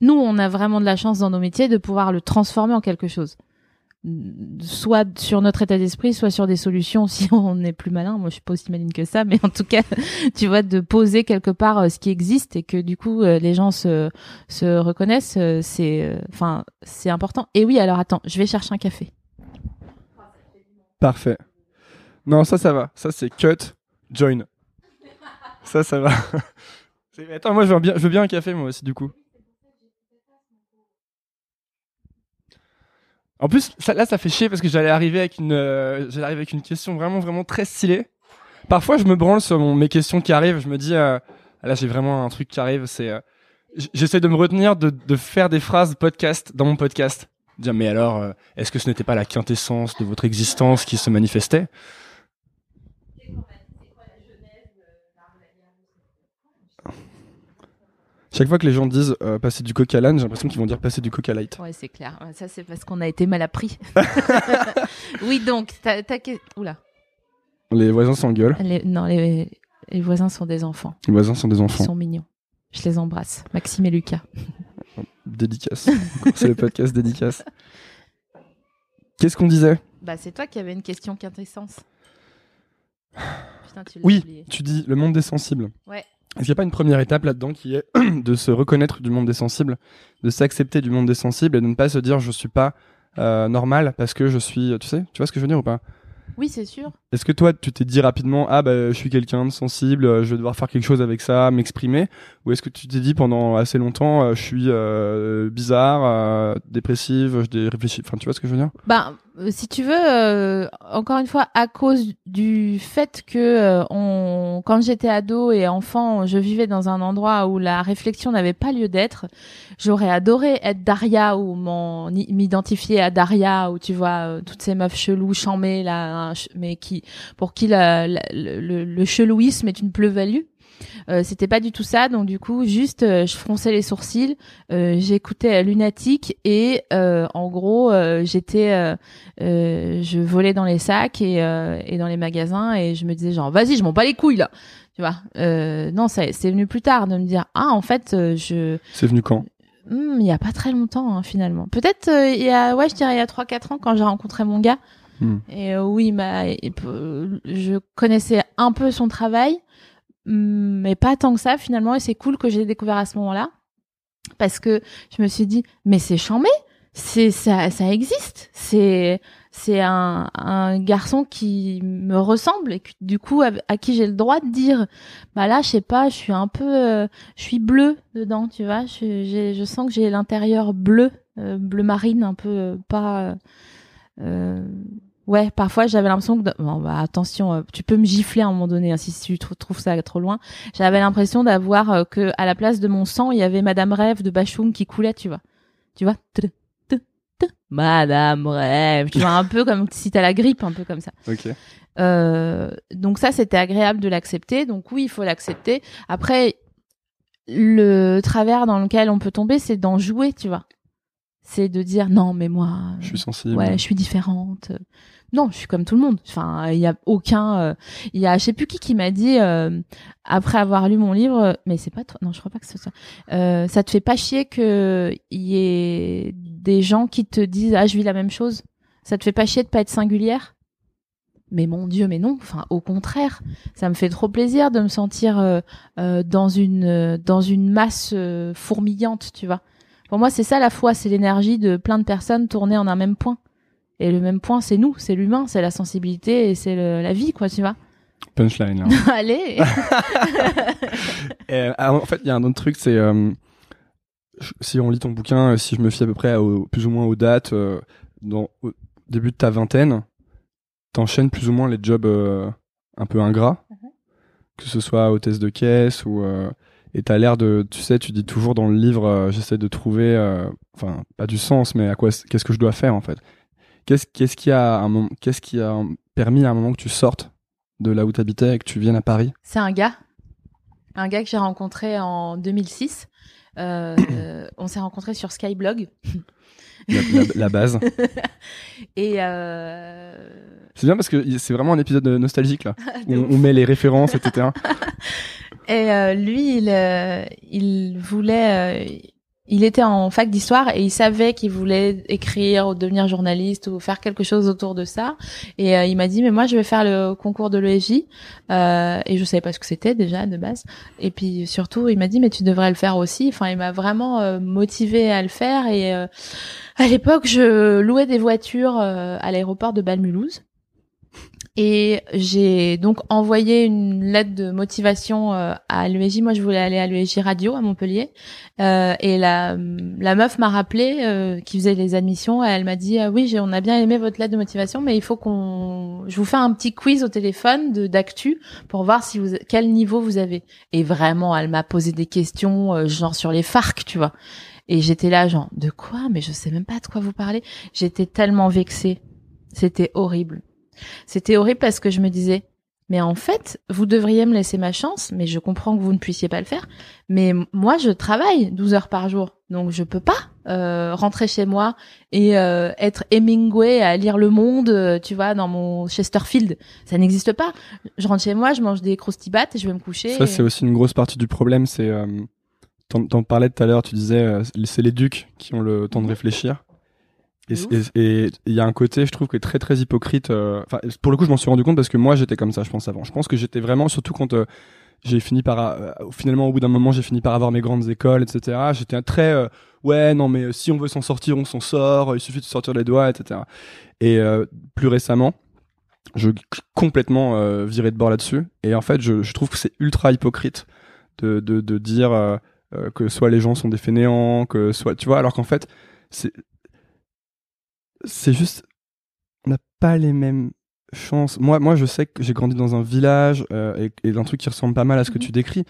nous on a vraiment de la chance dans nos métiers de pouvoir le transformer en quelque chose. Soit sur notre état d'esprit, soit sur des solutions si on est plus malin. Moi je suis pas aussi maline que ça, mais en tout cas tu vois de poser quelque part euh, ce qui existe et que du coup euh, les gens se se reconnaissent, c'est enfin c'est important. Et oui alors attends, je vais chercher un café. Parfait. Non, ça, ça va. Ça, c'est cut, join. Ça, ça va. Attends, moi, je veux, bien, un café, moi aussi, du coup. En plus, là, ça fait chier parce que j'allais arriver avec une, euh, j'allais arriver avec une question vraiment, vraiment très stylée. Parfois, je me branle sur mes questions qui arrivent. Je me dis, euh, là, j'ai vraiment un truc qui arrive. C'est, euh, j'essaie de me retenir de, faire des phrases podcast dans mon podcast. Dire, mais alors, est-ce que ce n'était pas la quintessence de votre existence qui se manifestait? Chaque fois que les gens disent euh, passer du coca à l'âne, j'ai l'impression qu'ils vont dire passer du coca light. Ouais, c'est clair. Ça, c'est parce qu'on a été mal appris. oui, donc, t'as, t'as que- Oula. Les voisins s'engueulent. Les... Non, les... les voisins sont des enfants. Les voisins sont des Ils enfants. sont mignons. Je les embrasse. Maxime et Lucas. Dédicace. C'est le podcast dédicace. Qu'est-ce qu'on disait? Bah, c'est toi qui avais une question quintessence. Putain, tu l'as Oui, oublié. tu dis le monde des sensibles. Ouais. Est-ce qu'il n'y a pas une première étape là-dedans qui est de se reconnaître du monde des sensibles, de s'accepter du monde des sensibles et de ne pas se dire je suis pas euh, normal parce que je suis, tu sais, tu vois ce que je veux dire ou pas? Oui, c'est sûr. Est-ce que toi tu t'es dit rapidement ah bah je suis quelqu'un de sensible, euh, je vais devoir faire quelque chose avec ça, m'exprimer, ou est-ce que tu t'es dit pendant assez longtemps euh, je suis euh, bizarre, euh, dépressive, je dé- réfléchis, enfin tu vois ce que je veux dire? Euh, si tu veux, euh, encore une fois, à cause du fait que euh, on, quand j'étais ado et enfant, je vivais dans un endroit où la réflexion n'avait pas lieu d'être. J'aurais adoré être Daria ou m'identifier à Daria ou tu vois euh, toutes ces meufs cheloues, chamées là, mais qui pour qui le- le chelouisme est une plus-value. Euh, c'était pas du tout ça, donc du coup, juste, euh, je fronçais les sourcils, euh, j'écoutais Lunatique et euh, en gros, euh, j'étais, euh, euh, je volais dans les sacs et, euh, et dans les magasins et je me disais genre, vas-y, je m'en bats les couilles là, tu vois. Euh, non, c'est venu plus tard de me dire, ah, en fait, euh, je, C'est venu quand? Hmm, il y a pas très longtemps hein, finalement. Peut-être euh, il y a, ouais, je dirais il y a 3-4 ans quand j'ai rencontré mon gars. Hmm. Et euh, oui, bah, je connaissais un peu son travail, mais pas tant que ça finalement. Et c'est cool que j'ai découvert à ce moment-là, parce que je me suis dit, mais c'est chambé, c'est ça, ça existe. C'est c'est un, un garçon qui me ressemble et du coup à, qui j'ai le droit de dire, bah là, je sais pas, je suis un peu, euh, je suis bleu dedans, tu vois. Je, je sens que j'ai l'intérieur bleu, euh, bleu marine, un peu euh, pas. Euh, euh, ouais, parfois j'avais l'impression que. Bon, bah, attention, euh, tu peux me gifler à un moment donné hein, si tu trou- trouves ça trop loin. J'avais l'impression d'avoir euh, que à la place de mon sang, il y avait Madame Rêve de Bachung qui coulait, tu vois. Tu vois? Madame Rêve, tu vois un peu comme si t'as la grippe, un peu comme ça. Ok. Euh, donc ça, c'était agréable de l'accepter. Donc oui, il faut l'accepter. Après, le travers dans lequel on peut tomber, c'est d'en jouer, tu vois. C'est de dire non, mais moi, Je suis sensible. ouais, je suis différente. Non, je suis comme tout le monde. Enfin, il y a aucun. euh, Il y a, je sais plus qui qui m'a dit euh, après avoir lu mon livre, mais c'est pas toi. Non, je crois pas que ce soit. Euh, ça te fait pas chier que y ait des gens qui te disent ah je vis la même chose? Ça te fait pas chier de pas être singulière? Mais mon Dieu, mais non. Enfin, au contraire, ça me fait trop plaisir de me sentir euh, euh, dans une euh, dans une masse euh, fourmillante, tu vois. Pour moi, c'est ça la foi, c'est l'énergie de plein de personnes tournées en un même point. Et le même point, c'est nous, c'est l'humain, c'est la sensibilité et c'est le- la vie, quoi, tu vois. Punchline. là. Allez. Et, ah, en fait, il y a un autre truc, c'est euh, si on lit ton bouquin, si je me fie à peu près au, plus ou moins aux dates, dans au début de ta vingtaine, t'enchaînes plus ou moins les jobs un peu ingrats, mhm. que ce soit hôtesse de caisse ou et t'as l'air de, tu sais, tu dis toujours dans le livre, j'essaie de trouver, enfin pas du sens, mais à quoi, qu'est-ce que je dois faire en fait. Qu'est-ce, qui a un qu'est-ce qui a permis à un moment que tu sortes de là où tu habitais et que tu viennes à Paris? C'est un gars, un gars que j'ai rencontré en 2006. Euh, on s'est rencontré sur Skyblog. La, base. et euh... c'est bien parce que c'est vraiment un épisode nostalgique là. où on, met les références, etc. et euh, lui, il, euh, il voulait, euh, il était en fac d'histoire et il savait qu'il voulait écrire ou devenir journaliste ou faire quelque chose autour de ça. Et euh, il m'a dit mais moi je vais faire le concours de l'EJ euh, et je savais pas ce que c'était déjà de base. Et puis surtout il m'a dit mais tu devrais le faire aussi. Enfin il m'a vraiment euh, motivé à le faire et euh, à l'époque je louais des voitures à l'aéroport de Balmulhouse et j'ai donc envoyé une lettre de motivation euh, à l'UEJ. Moi, je voulais aller à l'UEJ Radio à Montpellier. Euh, et la, la meuf m'a rappelé, euh, qui faisait les admissions. Elle m'a dit, ah oui, on a bien aimé votre lettre de motivation, mais il faut qu'on... Je vous fais un petit quiz au téléphone de d'actu pour voir si vous quel niveau vous avez. Et vraiment, elle m'a posé des questions, euh, genre sur les FARC, tu vois. Et j'étais là, genre, de quoi? Mais je sais même pas de quoi vous parlez. J'étais tellement vexée. C'était horrible. C'était horrible parce que je me disais, mais en fait, vous devriez me laisser ma chance, mais je comprends que vous ne puissiez pas le faire. Mais moi, je travaille 12 heures par jour, donc je peux pas euh, rentrer chez moi et euh, être Hemingway à lire Le Monde, euh, tu vois, dans mon Chesterfield. Ça n'existe pas. Je rentre chez moi, je mange des croustibates et je vais me coucher. Ça, c'est aussi une grosse partie du problème. C'est, t'en parlais tout à l'heure, tu disais, c'est les ducs qui ont le temps de réfléchir. Et il y a un côté, je trouve, qui est très très hypocrite. Euh, enfin, pour le coup, je m'en suis rendu compte parce que moi, j'étais comme ça, je pense avant. Je pense que j'étais vraiment, surtout quand euh, j'ai fini par, euh, finalement, au bout d'un moment, j'ai fini par avoir mes grandes écoles, etc. J'étais très, ouais, non, mais si on veut s'en sortir, on s'en sort. Il suffit de sortir les doigts, etc. Et plus récemment, je complètement viré de bord là-dessus. Et en fait, je, je trouve que c'est ultra hypocrite de de, de dire que soit les gens sont des fainéants, que soit, tu vois, alors qu'en fait, c'est c'est juste, on n'a pas les mêmes chances. Moi, moi, je sais que j'ai grandi dans un village euh, et, et un truc qui ressemble pas mal à ce que mhm. tu décris.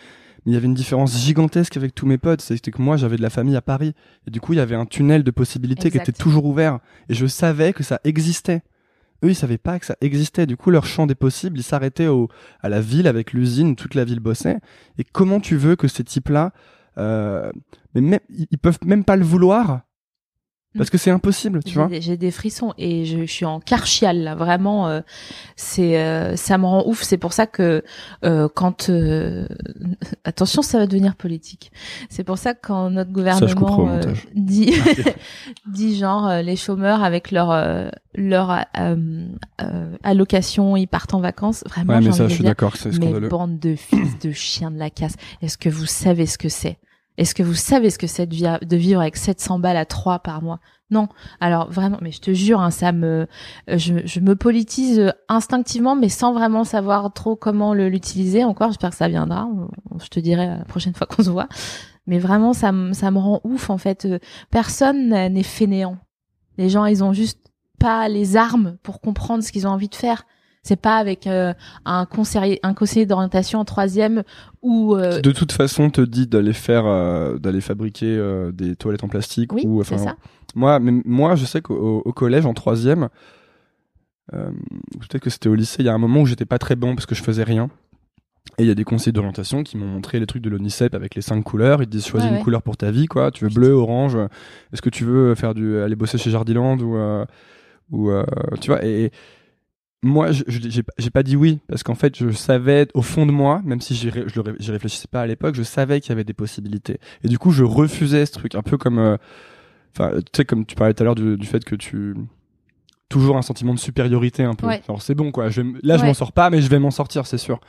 Mais il y avait une différence gigantesque avec tous mes potes. C'était que moi, j'avais de la famille à Paris. Et du coup, il y avait un tunnel de possibilités qui était toujours ouvert. Et je savais que ça existait. Eux, ils savaient pas que ça existait. Du coup, leur champ des possibles, ils s'arrêtaient au, à la ville avec l'usine, toute la ville bossait. Et comment tu veux que ces types-là, euh, mais même, ils peuvent même pas le vouloir parce que c'est impossible, tu vois. J'ai des frissons et je, suis en carchial là, vraiment. Euh, c'est, euh, ça me rend ouf. C'est pour ça que euh, quand, attention, ça va devenir politique. C'est pour ça que quand notre gouvernement dit, dit genre les chômeurs avec leur leur allocation, ils partent en vacances. Vraiment, ouais, mais ça, je suis d'accord, c'est scandaleux. Mais bande de fils de chiens de la casse. Est-ce que vous savez ce que c'est? Est-ce que vous savez ce que c'est de, vivre avec 700 balles à 3 par mois? Non. Alors vraiment, mais je te jure, hein, ça me, je, me politise instinctivement, mais sans vraiment savoir trop comment l'utiliser. Encore, j'espère que ça viendra. Je te dirai la prochaine fois qu'on se voit. Mais vraiment, ça, ça me rend ouf en fait. Personne n'est fainéant. Les gens, ils ont juste pas les armes pour comprendre ce qu'ils ont envie de faire. C'est pas avec euh, un conseiller, un conseiller d'orientation en troisième ou euh... de toute façon te dit d'aller faire, euh, d'aller fabriquer des toilettes en plastique. Oui, ou enfin, ça. Moi, mais, moi, je sais qu'au au collège en troisième, peut-être que c'était au lycée, il y a un moment où j'étais pas très bon parce que je faisais rien. Et il y a des conseillers d'orientation qui m'ont montré les trucs de l'ONICEP avec les cinq couleurs. Ils te disent choisis une couleur pour ta vie, quoi. Tu veux bleu, orange. Est-ce que tu veux faire du aller bosser chez Jardiland ou ou tu vois et, moi, j'ai pas dit oui parce qu'en fait, je savais au fond de moi, même si j'y réfléchissais pas à l'époque, je savais qu'il y avait des possibilités. Et du coup, je refusais ce truc, un peu comme, euh, enfin, tu sais, comme tu parlais tout à l'heure du, fait que tu toujours un sentiment de supériorité un peu. Alors c'est bon quoi. Je là, je m'en sors pas, mais je vais m'en sortir, c'est sûr.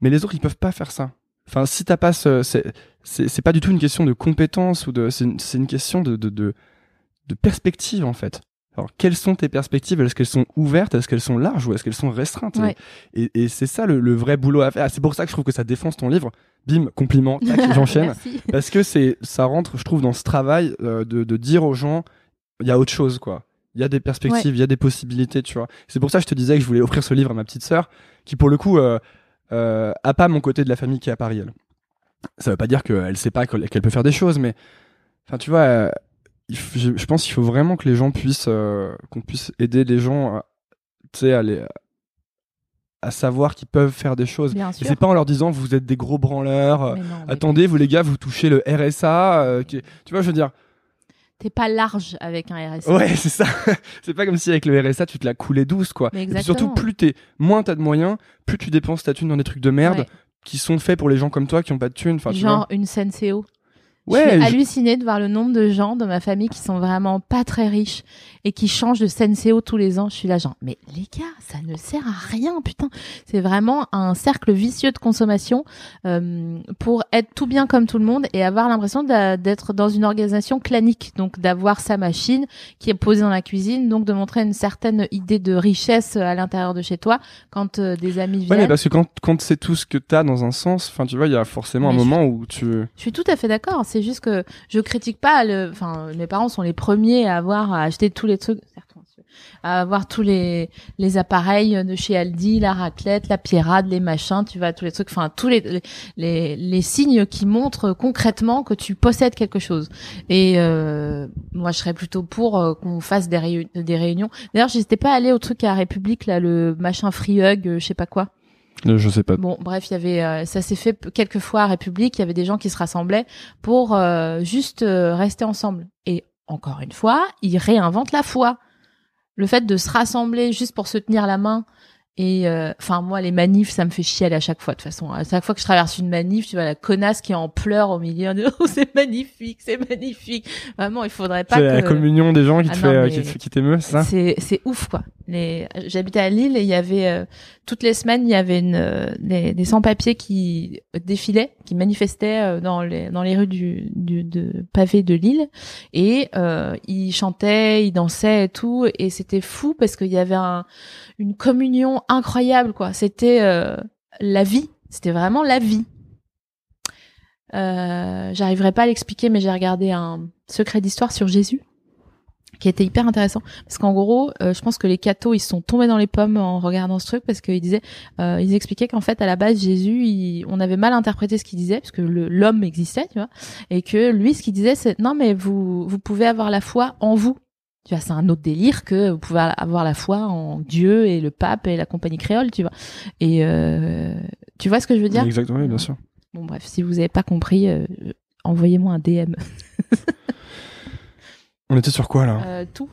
Mais les autres, ils peuvent pas faire ça. Enfin, si t'as pas ce, c'est pas du tout une question de compétence ou de, c'est une, une, question de, de, de, de perspective en fait. Alors, quelles sont tes perspectives? Est-ce qu'elles sont ouvertes? Est-ce qu'elles sont larges? Ou est-ce qu'elles sont restreintes? Ouais. Et, et c'est ça le, le vrai boulot à faire. Ah, C'est pour ça que je trouve que ça défonce ton livre. Bim, compliment, j'enchaîne. Parce que c'est, ça rentre, je trouve, dans ce travail euh, de, de dire aux gens, il y a autre chose, quoi. Il y a des perspectives, il y a des possibilités, tu vois. C'est pour ça que je te disais que je voulais offrir ce livre à ma petite sœur, qui pour le coup euh, euh, a pas mon côté de la famille qui est à Paris. Elle. Ça veut pas dire qu'elle sait pas qu'elle peut faire des choses, mais enfin, tu vois, euh, je, je pense qu'il faut vraiment que les gens puissent, euh, qu'on puisse aider les gens, à, tu à les, à savoir qu'ils peuvent faire des choses. Et c'est pas en leur disant vous êtes des gros branleurs. euh, non, Attendez, vous les gars, vous touchez le RSA. euh, qui Tu vois, je veux dire. T'es pas large avec un RSA. Ouais, c'est ça. c'est pas comme si avec le RSA, tu te la coulais douce, quoi. Mais Et surtout, plus t'es, moins t'as de moyens, plus tu dépenses ta thune dans des trucs de merde Ouais. qui sont faits pour les gens comme toi qui ont pas de thune. Enfin, tu Genre vois. une Senseo. Ouais, je suis je- hallucinée de voir le nombre de gens de ma famille qui sont vraiment pas très riches et qui changent de Senseo tous les ans. Je suis là genre, mais les gars, ça ne sert à rien, putain. C'est vraiment un cercle vicieux de consommation euh, pour être tout bien comme tout le monde et avoir l'impression d'être dans une organisation clanique. Donc d'avoir sa machine qui est posée dans la cuisine, donc de montrer une certaine idée de richesse à l'intérieur de chez toi quand euh, des amis Ouais, viennent. mais parce que quand, quand c'est tout ce que t'as dans un sens, enfin, tu vois, il y a forcément un Mais moment où tu. Je suis tout à fait d'accord. C'est juste que je critique pas le. Enfin, mes parents sont les premiers à avoir à acheter tous les trucs. À avoir tous les les appareils de chez Aldi, la raclette, la pierrade, les machins, tu vois, tous les trucs. Enfin, tous les les les, signes qui montrent concrètement que tu possèdes quelque chose. Et euh, moi, je serais plutôt pour euh, qu'on fasse des, des réunions. D'ailleurs, j'hésitais pas à aller au truc à République là, le machin Free Hug, euh, je sais pas quoi. Euh, Je sais pas. Bon, bref, il y avait, euh, ça s'est fait quelques fois à République. Il y avait des gens qui se rassemblaient pour euh, juste euh, rester ensemble. Et encore une fois, ils réinventent la foi. Le fait de se rassembler juste pour se tenir la main. Et euh, enfin moi les manifs ça me fait chialer à chaque fois de toute façon à chaque fois que je traverse une manif tu vois la connasse qui est en pleurs au milieu de oh, c'est magnifique c'est magnifique vraiment il faudrait pas C'est que la communion des gens qui Ah fait, non, euh, qui te- qui t'émeut, c'est ça? c'est c'est ouf quoi. Les j'habitais à Lille et il y avait euh, toutes les semaines il y avait euh, des, des sans-papiers qui défilaient, qui manifestaient euh, dans les dans les rues du, de pavé de Lille et euh, ils chantaient, ils dansaient et tout et c'était fou parce qu'il y avait un, une communion incroyable quoi. C'était euh, la vie, c'était vraiment la vie. Euh, J'arriverai pas à l'expliquer, mais j'ai regardé un secret d'histoire sur Jésus qui était hyper intéressant. Parce qu'en gros euh, je pense que les cathos ils se sont tombés dans les pommes en regardant ce truc parce qu'ils disaient euh, ils expliquaient qu'en fait à la base Jésus il- on avait mal interprété ce qu'il disait parce que l'homme existait tu vois et que lui ce qu'il disait c'est non mais vous vous pouvez avoir la foi en vous. Tu vois c'est un autre délire que vous pouvez avoir la foi en Dieu et le pape et la compagnie créole tu vois. Et euh, tu vois ce que je veux dire? Exactement, oui, bien sûr. bon bref si vous avez pas compris euh, envoyez-moi un DM On était sur quoi là? Euh, tout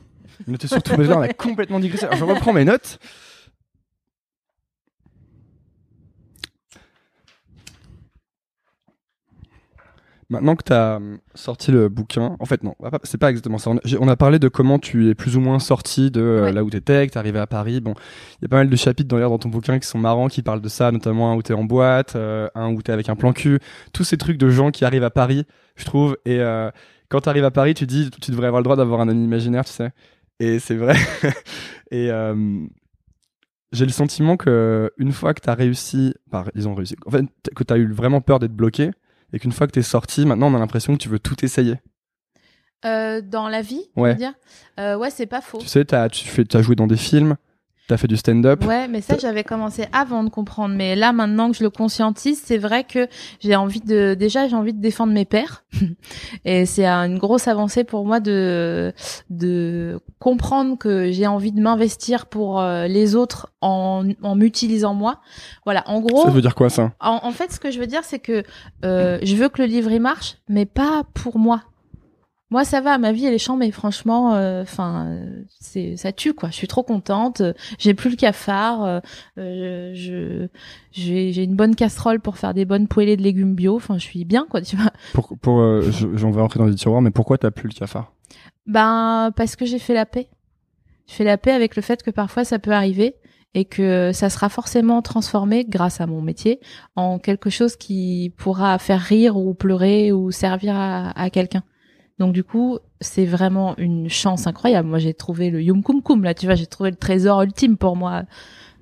On était sur tout, mais là on a complètement digressé. Alors, je reprends mes notes. Maintenant que tu as sorti le bouquin, en fait non, c'est pas exactement ça. On a, parlé de comment tu es plus ou moins sorti de euh, Ouais. là où t'étais, que t'es arrivé à Paris. Bon, il y a pas mal de chapitres dans dans ton bouquin qui sont marrants, qui parlent de ça, notamment un où t'es en boîte, euh, un où t'es avec un plan cul, tous ces trucs de gens qui arrivent à Paris, je trouve. Et euh, quand t'arrives à Paris, tu dis, tu devrais avoir le droit d'avoir un ami imaginaire, tu sais. Et c'est vrai. et euh, j'ai le sentiment que une fois que t'as réussi, par, ils ont réussi, en fait, que t'as eu vraiment peur d'être bloqué, et qu'une fois que t'es sorti, maintenant on a l'impression que tu veux tout essayer. Euh, dans la vie, tu Ouais. veux dire? Euh, Ouais, c'est pas faux. Tu sais, tu fais, t'as joué dans des films, t'as fait du stand-up. Ouais, mais ça j'avais commencé avant de comprendre. Mais là, maintenant que je le conscientise, c'est vrai que j'ai envie de, déjà, j'ai envie de défendre mes pères, et c'est une grosse avancée pour moi de de comprendre que j'ai envie de m'investir pour euh, les autres en en m'utilisant moi. Voilà, en gros. Ça veut dire quoi ça? En, en fait, ce que je veux dire, c'est que euh, je veux que le livre il marche, mais pas pour moi. Moi, ça va, ma vie elle est chambre, mais franchement, enfin, c'est ça tue quoi. Je suis trop contente. euh, J'ai plus le cafard. euh, euh, je j'ai j'ai une bonne casserole pour faire des bonnes poêlées de légumes bio. Enfin, je suis bien quoi. Tu vois. pour, pour, euh, je- J'en vais rentrer dans les tiroirs, mais pourquoi t'as plus le cafard? Ben parce que j'ai fait la paix. Je fais la paix avec le fait que parfois ça peut arriver et que ça sera forcément transformé grâce à mon métier en quelque chose qui pourra faire rire ou pleurer ou servir à, à quelqu'un. Donc du coup, c'est vraiment une chance incroyable. Moi, j'ai trouvé le Yum Kum Kum là, tu vois, j'ai trouvé le trésor ultime pour moi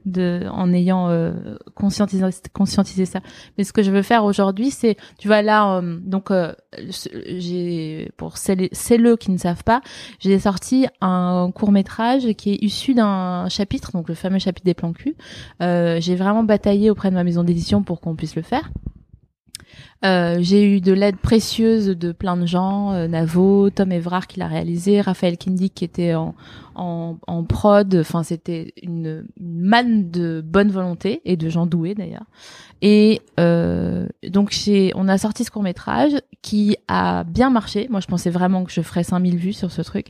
de en ayant euh, conscientisé conscientisé ça. Mais ce que je veux faire aujourd'hui, c'est tu vois là euh, donc euh, j'ai pour celles celles qui ne savent pas, j'ai sorti un court-métrage qui est issu d'un chapitre donc le fameux chapitre des plans cul. j'ai vraiment bataillé auprès de ma maison d'édition pour qu'on puisse le faire. Euh, j'ai eu de l'aide précieuse de plein de gens, euh, Navo, Tom Evrard qui l'a réalisé, Raphaël Kindy qui était en, en, en prod. Enfin, c'était une, manne de bonne volonté et de gens doués d'ailleurs. Et euh, donc, on a sorti ce court métrage qui a bien marché. Moi, je pensais vraiment que je ferais 5000 vues sur ce truc.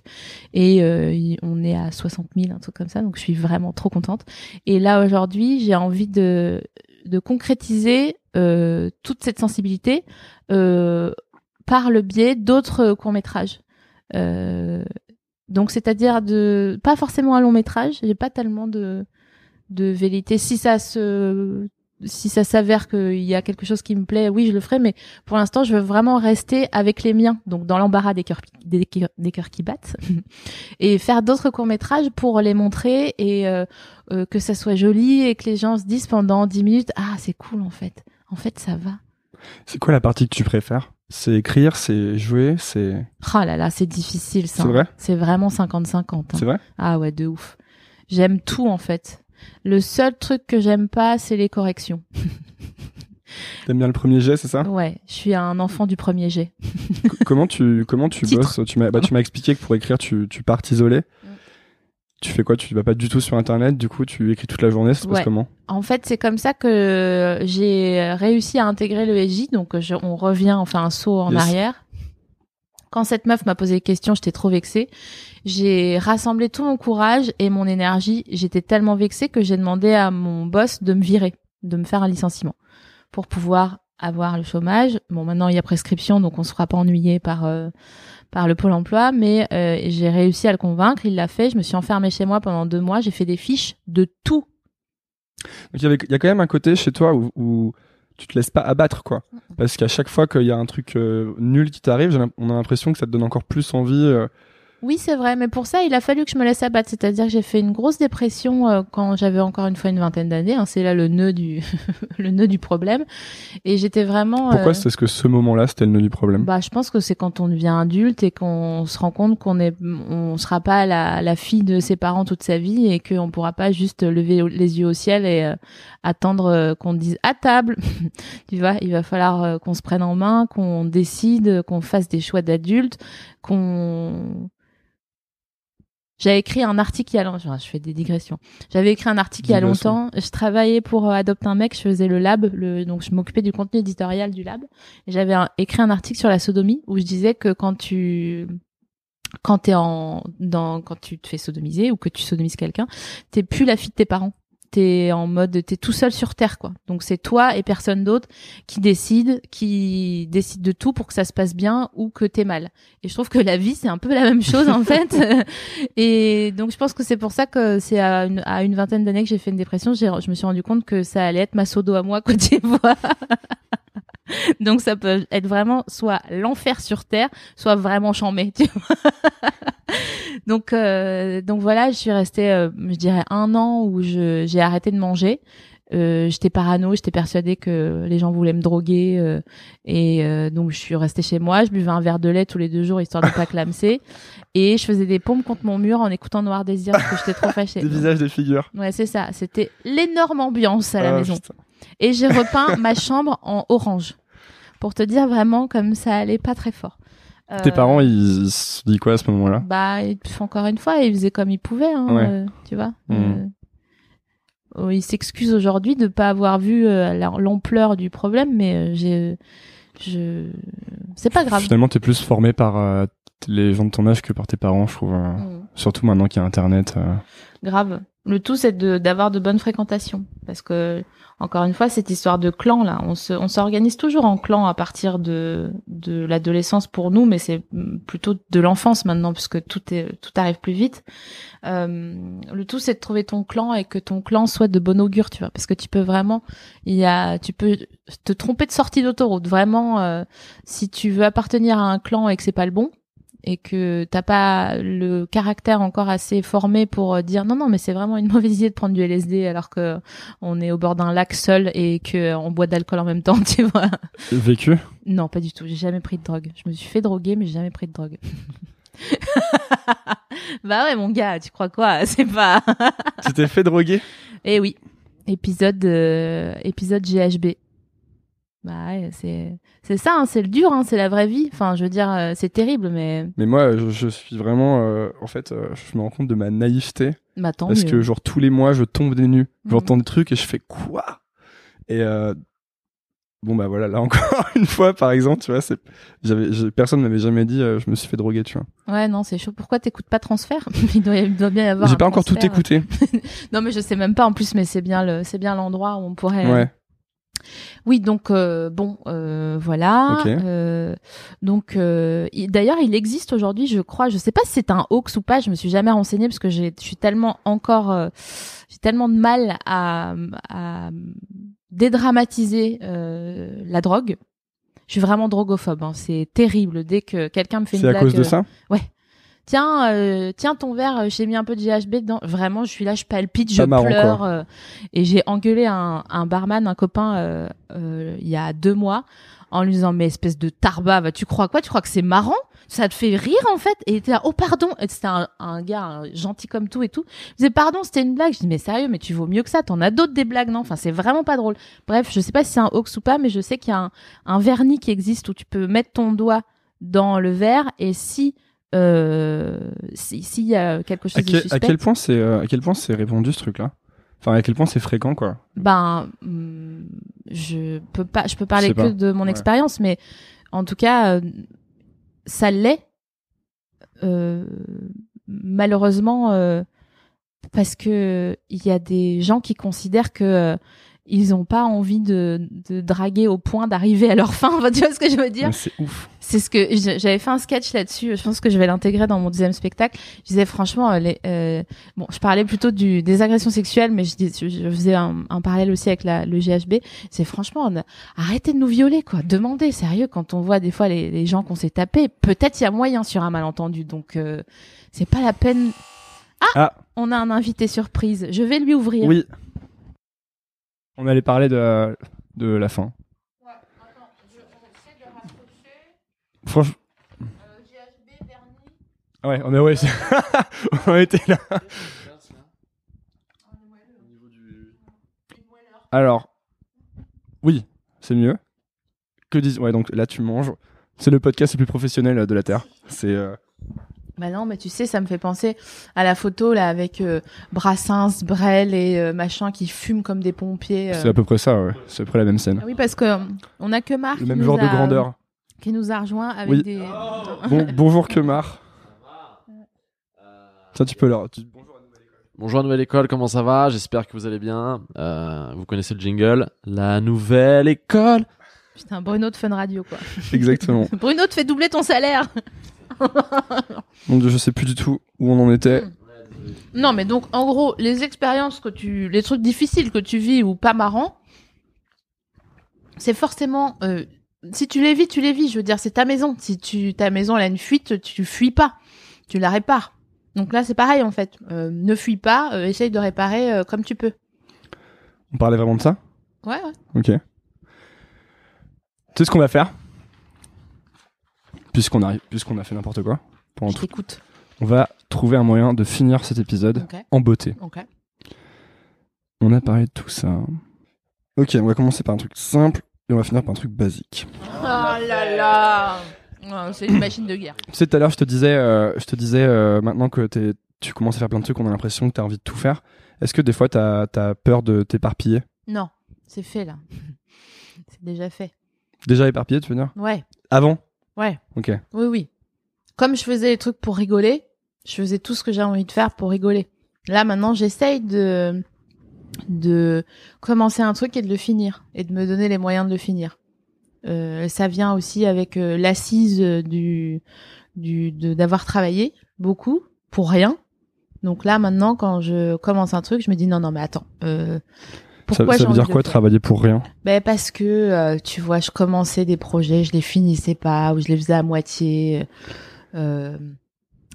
Et euh, on est à 60 000, un truc comme ça. Donc, je suis vraiment trop contente. Et là, aujourd'hui, j'ai envie de de concrétiser euh, toute cette sensibilité euh, par le biais d'autres courts métrages. Euh, donc c'est-à-dire de pas forcément un long métrage, j'ai pas tellement de de vérité. Si ça se si ça s'avère qu'il y a quelque chose qui me plaît, oui, je le ferai, mais pour l'instant, je veux vraiment rester avec les miens, donc dans l'embarras des cœurs, des, cœurs qui battent, et faire d'autres courts-métrages pour les montrer et euh, que ça soit joli et que les gens se disent pendant 10 minutes, ah, c'est cool en fait. En fait, ça va. C'est quoi la partie que tu préfères? C'est écrire, c'est jouer, c'est... Oh là là, c'est difficile ça. C'est vrai? C'est vraiment 50-50. Hein. C'est vrai? Ah ouais, de ouf. J'aime tout en fait. Le seul truc que j'aime pas, c'est les corrections. T'aimes bien le premier jet, c'est ça? Ouais, je suis un enfant du premier jet. comment tu comment tu bosses? Tu m'as bah, expliqué que pour écrire tu tu pars t'isoler. Mm. Tu fais quoi? Tu vas pas du tout sur internet, du coup tu écris toute la journée, ça se passe comment? En fait, c'est comme ça que j'ai réussi à intégrer le SJ, donc on revient, on fait un saut en arrière. Quand cette meuf m'a posé des questions, j'étais trop vexée. J'ai rassemblé tout mon courage et mon énergie. J'étais tellement vexée que j'ai demandé à mon boss de me virer, de me faire un licenciement pour pouvoir avoir le chômage. Bon, maintenant il y a prescription, donc on se fera pas ennuyer par euh, par le pôle emploi, mais euh, j'ai réussi à le convaincre. Il l'a fait. Je me suis enfermée chez moi pendant deux mois. J'ai fait des fiches de tout. Donc il y, avait, il y a quand même un côté chez toi où, où tu te laisses pas abattre quoi parce qu'à chaque fois qu'il y a un truc euh, nul qui t'arrive on a l'impression que ça te donne encore plus envie euh, oui, c'est vrai, mais pour ça, il a fallu que je me laisse abattre. C'est-à-dire que j'ai fait une grosse dépression euh, quand j'avais encore une fois une vingtaine d'années. Hein. c'est là le nœud du le nœud du problème. Et j'étais vraiment. Pourquoi euh... c'est ce que ce moment-là, c'était le nœud du problème? Bah, je pense que c'est quand on devient adulte et qu'on se rend compte qu'on est, on sera pas la, la fille de ses parents toute sa vie et qu'on pourra pas juste lever les yeux au ciel et euh, attendre euh, qu'on dise à table. tu vois, il va falloir qu'on se prenne en main, qu'on décide, qu'on fasse des choix d'adultes, qu'on j'avais écrit un article il y a longtemps, je fais des digressions. J'avais écrit un article il y a longtemps. Je travaillais pour euh, Adopte un mec, je faisais le lab, le, donc je m'occupais du contenu éditorial du lab. Et j'avais écrit un article sur la sodomie où je disais que quand tu quand t'es en dans quand tu te fais sodomiser ou que tu sodomises quelqu'un, t'es plus la fille de tes parents t'es en mode t'es tout seul sur terre quoi. Donc c'est toi et personne d'autre qui décide, qui décide de tout pour que ça se passe bien ou que t'es mal. Et je trouve que la vie c'est un peu la même chose en fait. et donc je pense que c'est pour ça que c'est à une, à une vingtaine d'années que j'ai fait une dépression. Je me suis rendu compte que ça allait être ma sodo à moi quoi tu vois. Donc ça peut être vraiment soit l'enfer sur terre, soit vraiment chambé. Tu vois donc euh, donc voilà, je suis restée, euh, je dirais un an où j'ai arrêté de manger. Euh, j'étais parano, j'étais persuadée que les gens voulaient me droguer euh, et euh, donc je suis restée chez moi. Je buvais un verre de lait tous les deux jours histoire de pas clamser et je faisais des pompes contre mon mur en écoutant Noir Désir parce que j'étais trop fâchée. des visages, des figures. Ouais, c'est ça. C'était l'énorme ambiance à la ah, maison. Et j'ai repeint ma chambre en orange pour te dire vraiment comme ça allait pas très fort. Tes parents, ils, se disent quoi à ce moment-là? Bah, encore une fois, ils faisaient comme ils pouvaient, hein, euh, tu vois. Mmh. Euh, ils s'excusent aujourd'hui de pas avoir vu euh, l'ampleur du problème, mais j'ai, je, c'est pas grave. Finalement, t'es plus formé par les gens de ton âge que par tes parents, je trouve. Mmh. Surtout maintenant qu'il y a Internet. Grave. Le tout, c'est d'avoir de bonnes fréquentations, parce que encore une fois, cette histoire de clan là, on se, on s'organise toujours en clan à partir de de l'adolescence pour nous, mais c'est plutôt de l'enfance maintenant puisque tout est tout arrive plus vite. Euh, le tout c'est de trouver ton clan et que ton clan soit de bon augure, tu vois, parce que tu peux vraiment, il y a, tu peux te tromper de sortie d'autoroute. Vraiment, euh, si tu veux appartenir à un clan et que c'est pas le bon, et que t'as pas le caractère encore assez formé pour euh, dire non non mais c'est vraiment une mauvaise idée de prendre du LSD alors que on est au bord d'un lac seul et que on boit d'alcool en même temps tu vois. Vécu? Non pas du tout. J'ai jamais pris de drogue. Je me suis fait droguer mais j'ai jamais pris de drogue. Bah ouais mon gars tu crois quoi? C'est pas Tu t'es fait droguer? Eh oui. Épisode euh, épisode GHB bah ouais, c'est c'est ça, hein, c'est le dur, hein, c'est la vraie vie. Enfin, je veux dire, euh, c'est terrible, mais. Mais moi, je, je suis vraiment, euh, en fait, euh, je me rends compte de ma naïveté Bah tant parce mieux. que genre tous les mois, je tombe des nues, Mhm. j'entends des trucs et je fais quoi? Et euh, bon bah voilà, là encore une fois, par exemple, tu vois, c'est, j'avais, personne m'avait jamais dit, euh, je me suis fait droguer, tu vois. Ouais, non, c'est chaud. Pourquoi t'écoutes pas transfert? Il, doit, il doit bien y avoir. J'ai pas encore tout écouté. Non, mais je sais même pas en plus, mais c'est bien le, c'est bien l'endroit où on pourrait. Ouais. Oui, donc euh, bon, euh, voilà. Euh, donc, euh, il- d'ailleurs, il existe aujourd'hui, je crois. Je sais pas si c'est un hoax ou pas. Je me suis jamais renseignée parce que j'ai, je suis tellement encore, j'ai tellement de mal à, à dédramatiser euh, la drogue. Je suis vraiment drogophobe. hein. C'est terrible. Dès que quelqu'un me fait une C'est à blague, cause de ça? Tiens, euh, tiens ton verre, euh, j'ai mis un peu de GHB dedans. Vraiment, je suis là, je palpite, je marrant, pleure. euh, et j'ai engueulé un, un barman, un copain, euh, euh, il y a deux mois, en lui disant mais espèce de tarba, va, tu crois quoi? Tu crois que c'est marrant? Ça te fait rire en fait? Et il était là oh pardon! Et c'était un, un gars un gentil comme tout et tout. Il disait pardon c'était une blague. Je dis mais sérieux mais tu vaux mieux que ça. T'en as d'autres des blagues non? Enfin c'est vraiment pas drôle. Bref je sais pas si c'est un hoax ou pas mais je sais qu'il y a un, un vernis qui existe où tu peux mettre ton doigt dans le verre et si euh, si- s'il y a quelque chose à, de quel- suspect à quel point c'est, euh, à quel point c'est répandu ce truc-là? Enfin, à quel point c'est fréquent, quoi? ben hum, je peux pas je peux parler Je que pas. de mon Ouais. expérience mais en tout cas euh, ça l'est euh, malheureusement euh, parce que il y a des gens qui considèrent que ils ont pas envie de, de draguer au point d'arriver à leur fin Enfin, tu vois ce que je veux dire? C'est ouf. c'est ce que j'avais fait un sketch là-dessus. Je pense que je vais l'intégrer dans mon deuxième spectacle. Je disais franchement, euh, les, euh, bon, je parlais plutôt du des agressions sexuelles, mais je, dis- je, je faisais un, un parallèle aussi avec la, le GHB. C'est franchement, a- arrêtez de nous violer, quoi. Demandez, sérieux, quand on voit des fois les, les gens qu'on s'est tapés, peut-être il y a moyen sur un malentendu. Donc euh, c'est pas la peine. Ah, Ah. on a un invité surprise. Je vais lui ouvrir. Oui. On allait parler de, de la fin. Franchement. Ah Ouais, on est ouais, on était là. Alors, oui, c'est mieux. Que dis Ouais, donc là tu manges. C'est le podcast le plus professionnel euh, de la terre. C'est euh, Bah non, mais tu sais, ça me fait penser à la photo là avec euh, Brassens, Brel et euh, machin qui fument comme des pompiers. euh. c'est à peu près ça. Ouais. C'est à peu près la même scène. Ah oui, parce que euh, on a que Marc Le qui même nous genre de a- grandeur. qui nous a rejoint avec Oui. des. Bon, bonjour Kemar. Ça tu peux leur. tu- Bonjour à Nouvelle École, comment ça va? J'espère que vous allez bien. Euh, vous connaissez le jingle La Nouvelle École Putain, Bruno de Fun Radio quoi. Exactement. Bruno te fait doubler ton salaire. Mon dieu, je sais plus du tout où on en était. Non, mais donc en gros, les expériences que tu, les trucs difficiles que tu vis ou pas marrants, c'est forcément. euh, si tu les vis, tu les vis. Je veux dire, c'est ta maison. Si tu ta maison elle a une fuite, tu fuis pas, tu la répares. Donc là, c'est pareil en fait. Euh, ne fuis pas, euh, essaye de réparer comme tu peux. On parlait vraiment de ça? Ouais, ouais. Ok. Tu sais ce qu'on va faire Puisqu'on arrive, puisqu'on a fait n'importe quoi pendant Je tout, t'écoute. on va trouver un moyen de finir cet épisode Ok. en beauté. Ok. On a parlé de tout ça. Ok, on va commencer par un truc simple et on va finir par un truc basique. Oh là là. C'est une machine de guerre. Tu sais, tout à l'heure, je te disais, euh, je te disais euh, maintenant que t'es- tu commences à faire plein de trucs, on a l'impression que tu as envie de tout faire. Est-ce que des fois, tu as, peur de t'éparpiller? Non, c'est fait là. c'est déjà fait. Déjà éparpillé, tu veux dire Ouais, Avant ouais. Ok. Oui, oui. Comme je faisais les trucs pour rigoler, je faisais tout ce que j'ai envie de faire pour rigoler. Là, maintenant, j'essaye de de commencer un truc et de le finir et de me donner les moyens de le finir. Euh, ça vient aussi avec euh, l'assise du du d'avoir travaillé beaucoup pour rien. Donc là, maintenant, quand je commence un truc, je me dis non, non, mais attends. Euh, pourquoi ça veut dire quoi travailler pour rien? Ben parce que euh, tu vois, je commençais des projets, je les finissais pas ou je les faisais à moitié. Euh,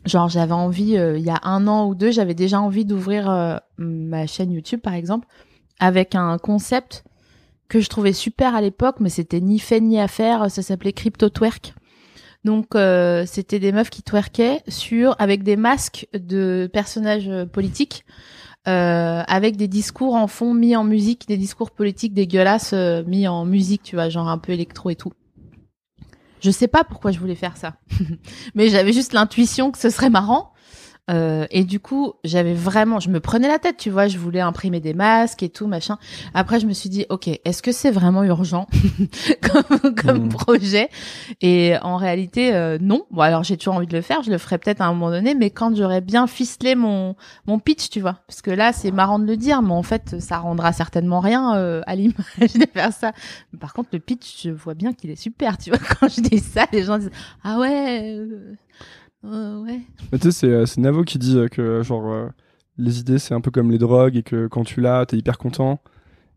genre, j'avais envie, euh, il y a un an ou deux, j'avais déjà envie d'ouvrir ma chaîne YouTube, par exemple, avec un concept que je trouvais super à l'époque, mais c'était ni fait ni à faire. Ça s'appelait Crypto Twerk. Donc, euh, c'était des meufs qui twerkaient sur avec des masques de personnages politiques. Euh, avec des discours en fond mis en musique, des discours politiques dégueulasses euh, mis en musique, tu vois, genre un peu électro et tout. Je sais pas pourquoi je voulais faire ça, mais j'avais juste l'intuition que ce serait marrant. Euh, et du coup, j'avais vraiment, je me prenais la tête, tu vois, je voulais imprimer des masques et tout, machin. Après, je me suis dit, ok, est-ce que c'est vraiment urgent comme, comme Mhm. projet? Et en réalité, euh, non. Bon, alors j'ai toujours envie de le faire, je le ferai peut-être à un moment donné, mais quand j'aurai bien ficelé mon mon pitch, tu vois, parce que là, c'est marrant de le dire, mais en fait, ça rendra certainement rien euh, à l'image de faire ça. Mais par contre, le pitch, je vois bien qu'il est super, tu vois. Quand je dis ça, les gens disent, ah ouais. Euh, ouais. Mais tu sais, c'est, euh, Navo qui dit euh, que genre les idées c'est un peu comme les drogues et que quand tu l'as, t'es hyper content,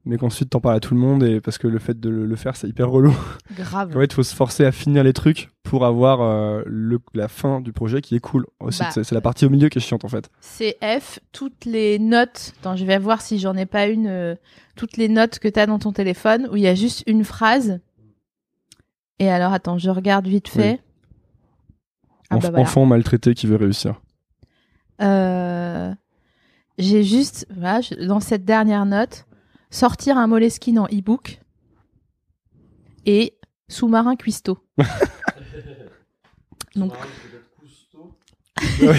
mais qu'ensuite t'en parles à tout le monde et parce que le fait de le, le faire c'est hyper relou. Grave. En fait, il faut se forcer à finir les trucs pour avoir euh, le, la fin du projet qui est cool. Aussi, Bah. c'est, la partie au milieu qui est chiante en fait. C'est F, toutes les notes. Attends, je vais voir si j'en ai pas une. euh, toutes les notes que t'as dans ton téléphone où il y a juste une phrase. Et alors, attends, je regarde vite fait. Ah Enf- bah voilà. Enfant maltraité qui veut réussir. Euh, J'ai juste, voilà, je- dans cette dernière note, sortir un Moleskine en e-book et sous-marin cuistot. Donc,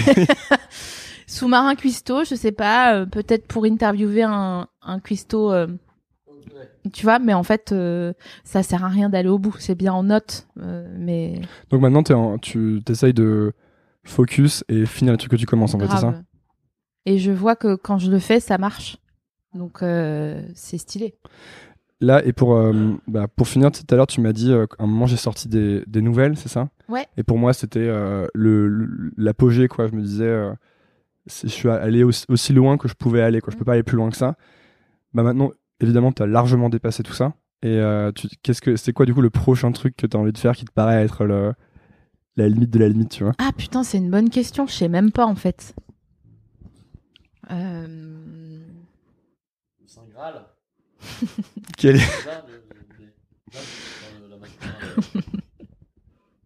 sous-marin cuistot, je sais pas, euh, peut-être pour interviewer un, un cuistot, euh, tu vois, mais en fait, euh, ça sert à rien d'aller au bout. C'est bien en note, euh, mais Donc maintenant, en- tu essayes de focus et finir les trucs que tu commences en fait, c'est ça? Et je vois que quand je le fais, ça marche. Donc, euh, c'est stylé. Là, et pour, bah, pour finir, tout à l'heure, tu m'as dit qu'à un moment j'ai sorti des, des nouvelles, c'est ça? Ouais. Et pour moi, c'était le- l'apogée, quoi. Je me disais, je suis allé aussi, aussi loin que je pouvais aller, quoi. Je Mm. peux pas aller plus loin que ça. Bah maintenant, évidemment, tu as largement dépassé tout ça. Et euh, qu'est-ce que c'est quoi du coup le prochain truc que tu as envie de faire qui te paraît être le, la limite de la limite, tu vois? Ah putain, c'est une bonne question. Je sais même pas en fait. Euh... Saint Graal. Quel est-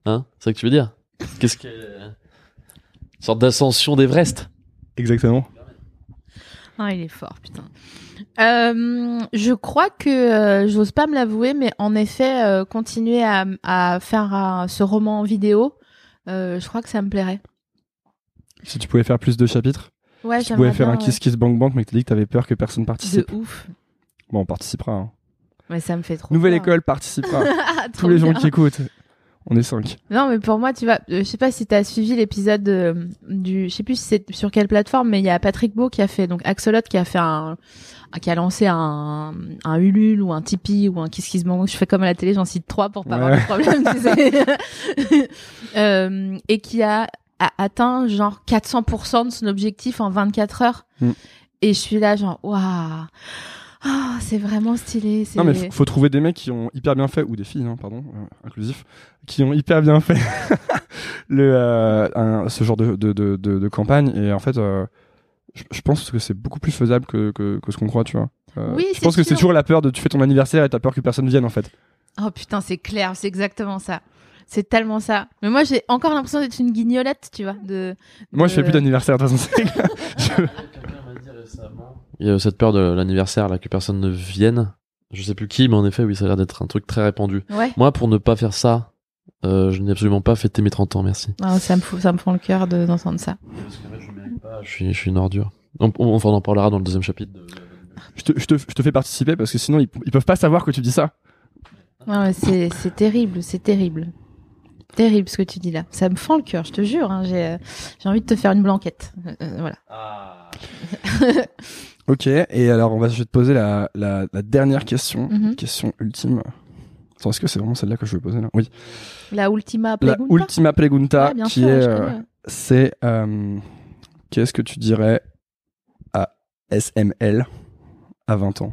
Hein? C'est ça que tu veux dire? Qu'est-ce que. Une sorte d'ascension d'Everest? Exactement. Ah, il est fort, putain. Euh, je crois que euh, j'ose pas me l'avouer, mais en effet, euh, continuer à, à faire un- ce roman en vidéo, je crois que ça me plairait. Si tu pouvais faire plus de chapitres, Ouais, tu pouvais faire bien, un Kiss Kiss Bang Bang, mais que t'as dit que t'avais peur que personne participe. De ouf. Bon, on participera. hein. Mais ça me fait trop. Nouvelle peur. école participera. Ah, Tous les gens qui écoutent. On est cinq. Non, mais pour moi, tu vois, euh, je sais pas si t'as suivi l'épisode euh, du, je sais plus si c'est sur quelle plateforme, mais il y a Patrick Beau qui a fait, donc Axolot qui a fait un, qui a lancé un, un Ulule ou un Tipeee ou un Kiss Kiss. Je fais comme à la télé, j'en cite trois pour pas avoir de problème, tu sais. Euh, et qui a, a atteint genre 400% de son objectif en 24 heures. Mm. Et je suis là genre, waouh. Ah, c'est vraiment stylé. Non, mais faut, faut trouver des mecs qui ont hyper bien fait, ou des filles, hein, pardon, euh, inclusif, qui ont hyper bien fait le, euh, un- ce genre de, de, de, de, de campagne. Et en fait, euh, je, je pense que c'est beaucoup plus faisable que, que, que ce qu'on croit, tu vois. Euh, Oui, je pense que c'est toujours la peur de tu fais ton anniversaire et t'as peur que personne vienne, en fait. Oh putain, c'est clair, c'est exactement ça. C'est tellement ça. Mais moi, j'ai encore l'impression d'être une guignolette, tu vois. De, Moi, je fais plus d'anniversaire, de toute façon. Quelqu'un m'a dit récemment. Il y a cette peur de l'anniversaire, là, que personne ne vienne. Je sais plus qui, mais en effet, oui, ça a l'air d'être un truc très répandu. Ouais. Moi, pour ne pas faire ça, euh, je n'ai absolument pas fêté mes 30 ans, merci. Ah, ça me fout, ça me fend le cœur de- d'entendre ça. Parce qu'en fait, je mérite pas. Je suis, je suis une ordure. On, on, enfin, on en parlera dans le deuxième chapitre. De... je, te, je, te, je te fais participer parce que sinon, ils, ils peuvent pas savoir que tu dis ça. C'est, c'est terrible, c'est terrible. Terrible ce que tu dis là. Ça me fend le cœur, je te jure. hein, j'ai, euh, j'ai envie de te faire une blanquette. Euh, euh, voilà. Ah. Ok, et alors, on va, je vais te poser la, la, la dernière question. Mhm. Question ultime. Attends, est-ce que c'est vraiment celle-là que je vais poser là? Oui. La ultima La pregunta. ultima pregunta, Ouais, qui sûr, est, euh, c'est euh, qu'est-ce que tu dirais à SML à 20 ans?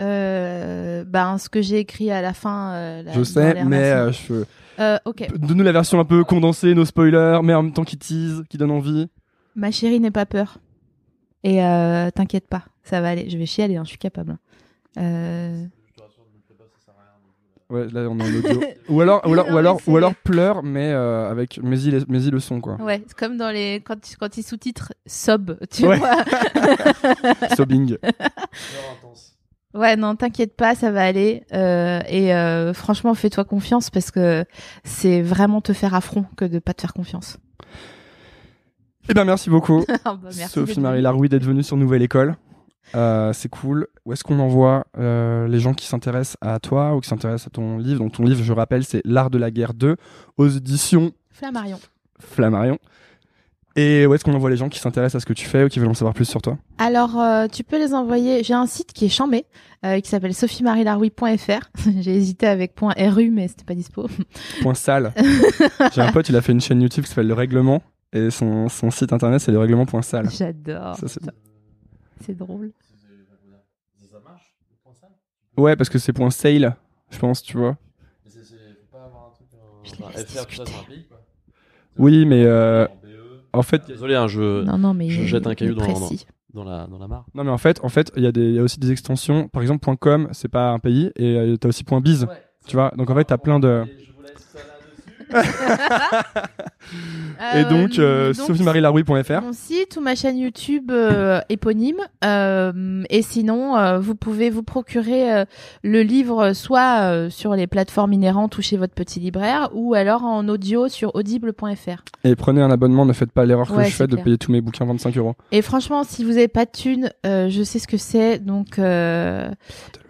Euh, ben, ce que j'ai écrit à la fin. euh, Je sais, mais euh, je... Euh, ok. donne-nous la version un peu condensée, nos spoilers, mais en même temps qui tease, qui donne envie. Ma chérie n'aie pas peur. Et euh, t'inquiète pas, ça va aller. Je vais chialer, hein, je suis capable. Euh... Ouais, là on est en audio. ou alors, ou alors, Non, ou mais alors, c'est- ou alors pleure, mais euh, avec mais y, mais y le son quoi. Ouais, c'est comme dans les quand quand ils sous-titrent sob, tu Ouais. vois. Sobbing. Ouais, non, t'inquiète pas, ça va aller. Euh, et euh, franchement, fais-toi confiance parce que c'est vraiment te faire affront que de pas te faire confiance. Eh bien, merci beaucoup, Ah bah, merci Sophie d'être Marie venue. Larouille, d'être venue sur Nouvelle École. Euh, c'est cool. Où est-ce qu'on envoie euh, les gens qui s'intéressent à toi ou qui s'intéressent à ton livre? Donc ton livre, je rappelle, c'est L'Art de la guerre 2 aux éditions Flammarion. Flammarion. Et où est-ce qu'on envoie les gens qui s'intéressent à ce que tu fais ou qui veulent en savoir plus sur toi Alors, euh, tu peux les envoyer. J'ai un site qui est chambé, euh, qui s'appelle sophiemarielarouille.fr. J'ai hésité avec .ru, mais c'était pas dispo. Point sale. J'ai un pote, il a fait une chaîne YouTube qui s'appelle Le Règlement. Et son, son site internet, c'est le règlement.sale. J'adore. Ça, c'est bon. C'est drôle. Ouais, parce que c'est point sale, je pense, tu vois. Je les laisse discuter. Oui, mais euh, en fait, Désolé, hein, je, Non, non, mais je il- jette un il caillou dans- précis. dans, la, dans la mare. non, mais en fait, en fait, il y a des, il y a aussi des extensions. Par exemple, .com, c'est pas un pays, et euh, t'as aussi .biz, tu vois. Donc en fait, t'as plein de. Et donc, euh, sophiemarielarouille.fr. Mon site ou ma chaîne YouTube euh, éponyme. Euh, et sinon, euh, vous pouvez vous procurer euh, le livre soit euh, sur les plateformes inhérentes ou chez votre petit libraire, ou alors en audio sur audible.fr. Et prenez un abonnement, ne faites pas l'erreur que je fais de payer tous mes bouquins 25 euros. Et franchement, si vous avez pas de thunes, euh, je sais ce que c'est, donc euh,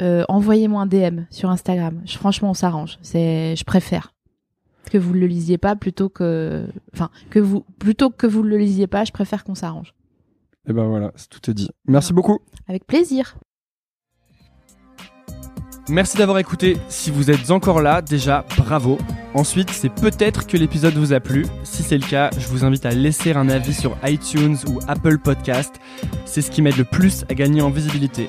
euh, envoyez-moi un DM sur Instagram. Je- franchement, on s'arrange. C'est, je préfère que vous le lisiez pas plutôt que, enfin, que vous plutôt que vous le lisiez pas. Je préfère qu'on s'arrange. Et ben voilà, c'est- tout est dit. Merci beaucoup. Avec plaisir. Merci d'avoir écouté. Si vous êtes encore là, déjà, bravo. Ensuite, c'est peut-être que l'épisode vous a plu. Si c'est le cas, je vous invite à laisser un avis sur iTunes ou Apple Podcast. C'est ce qui m'aide le plus à gagner en visibilité.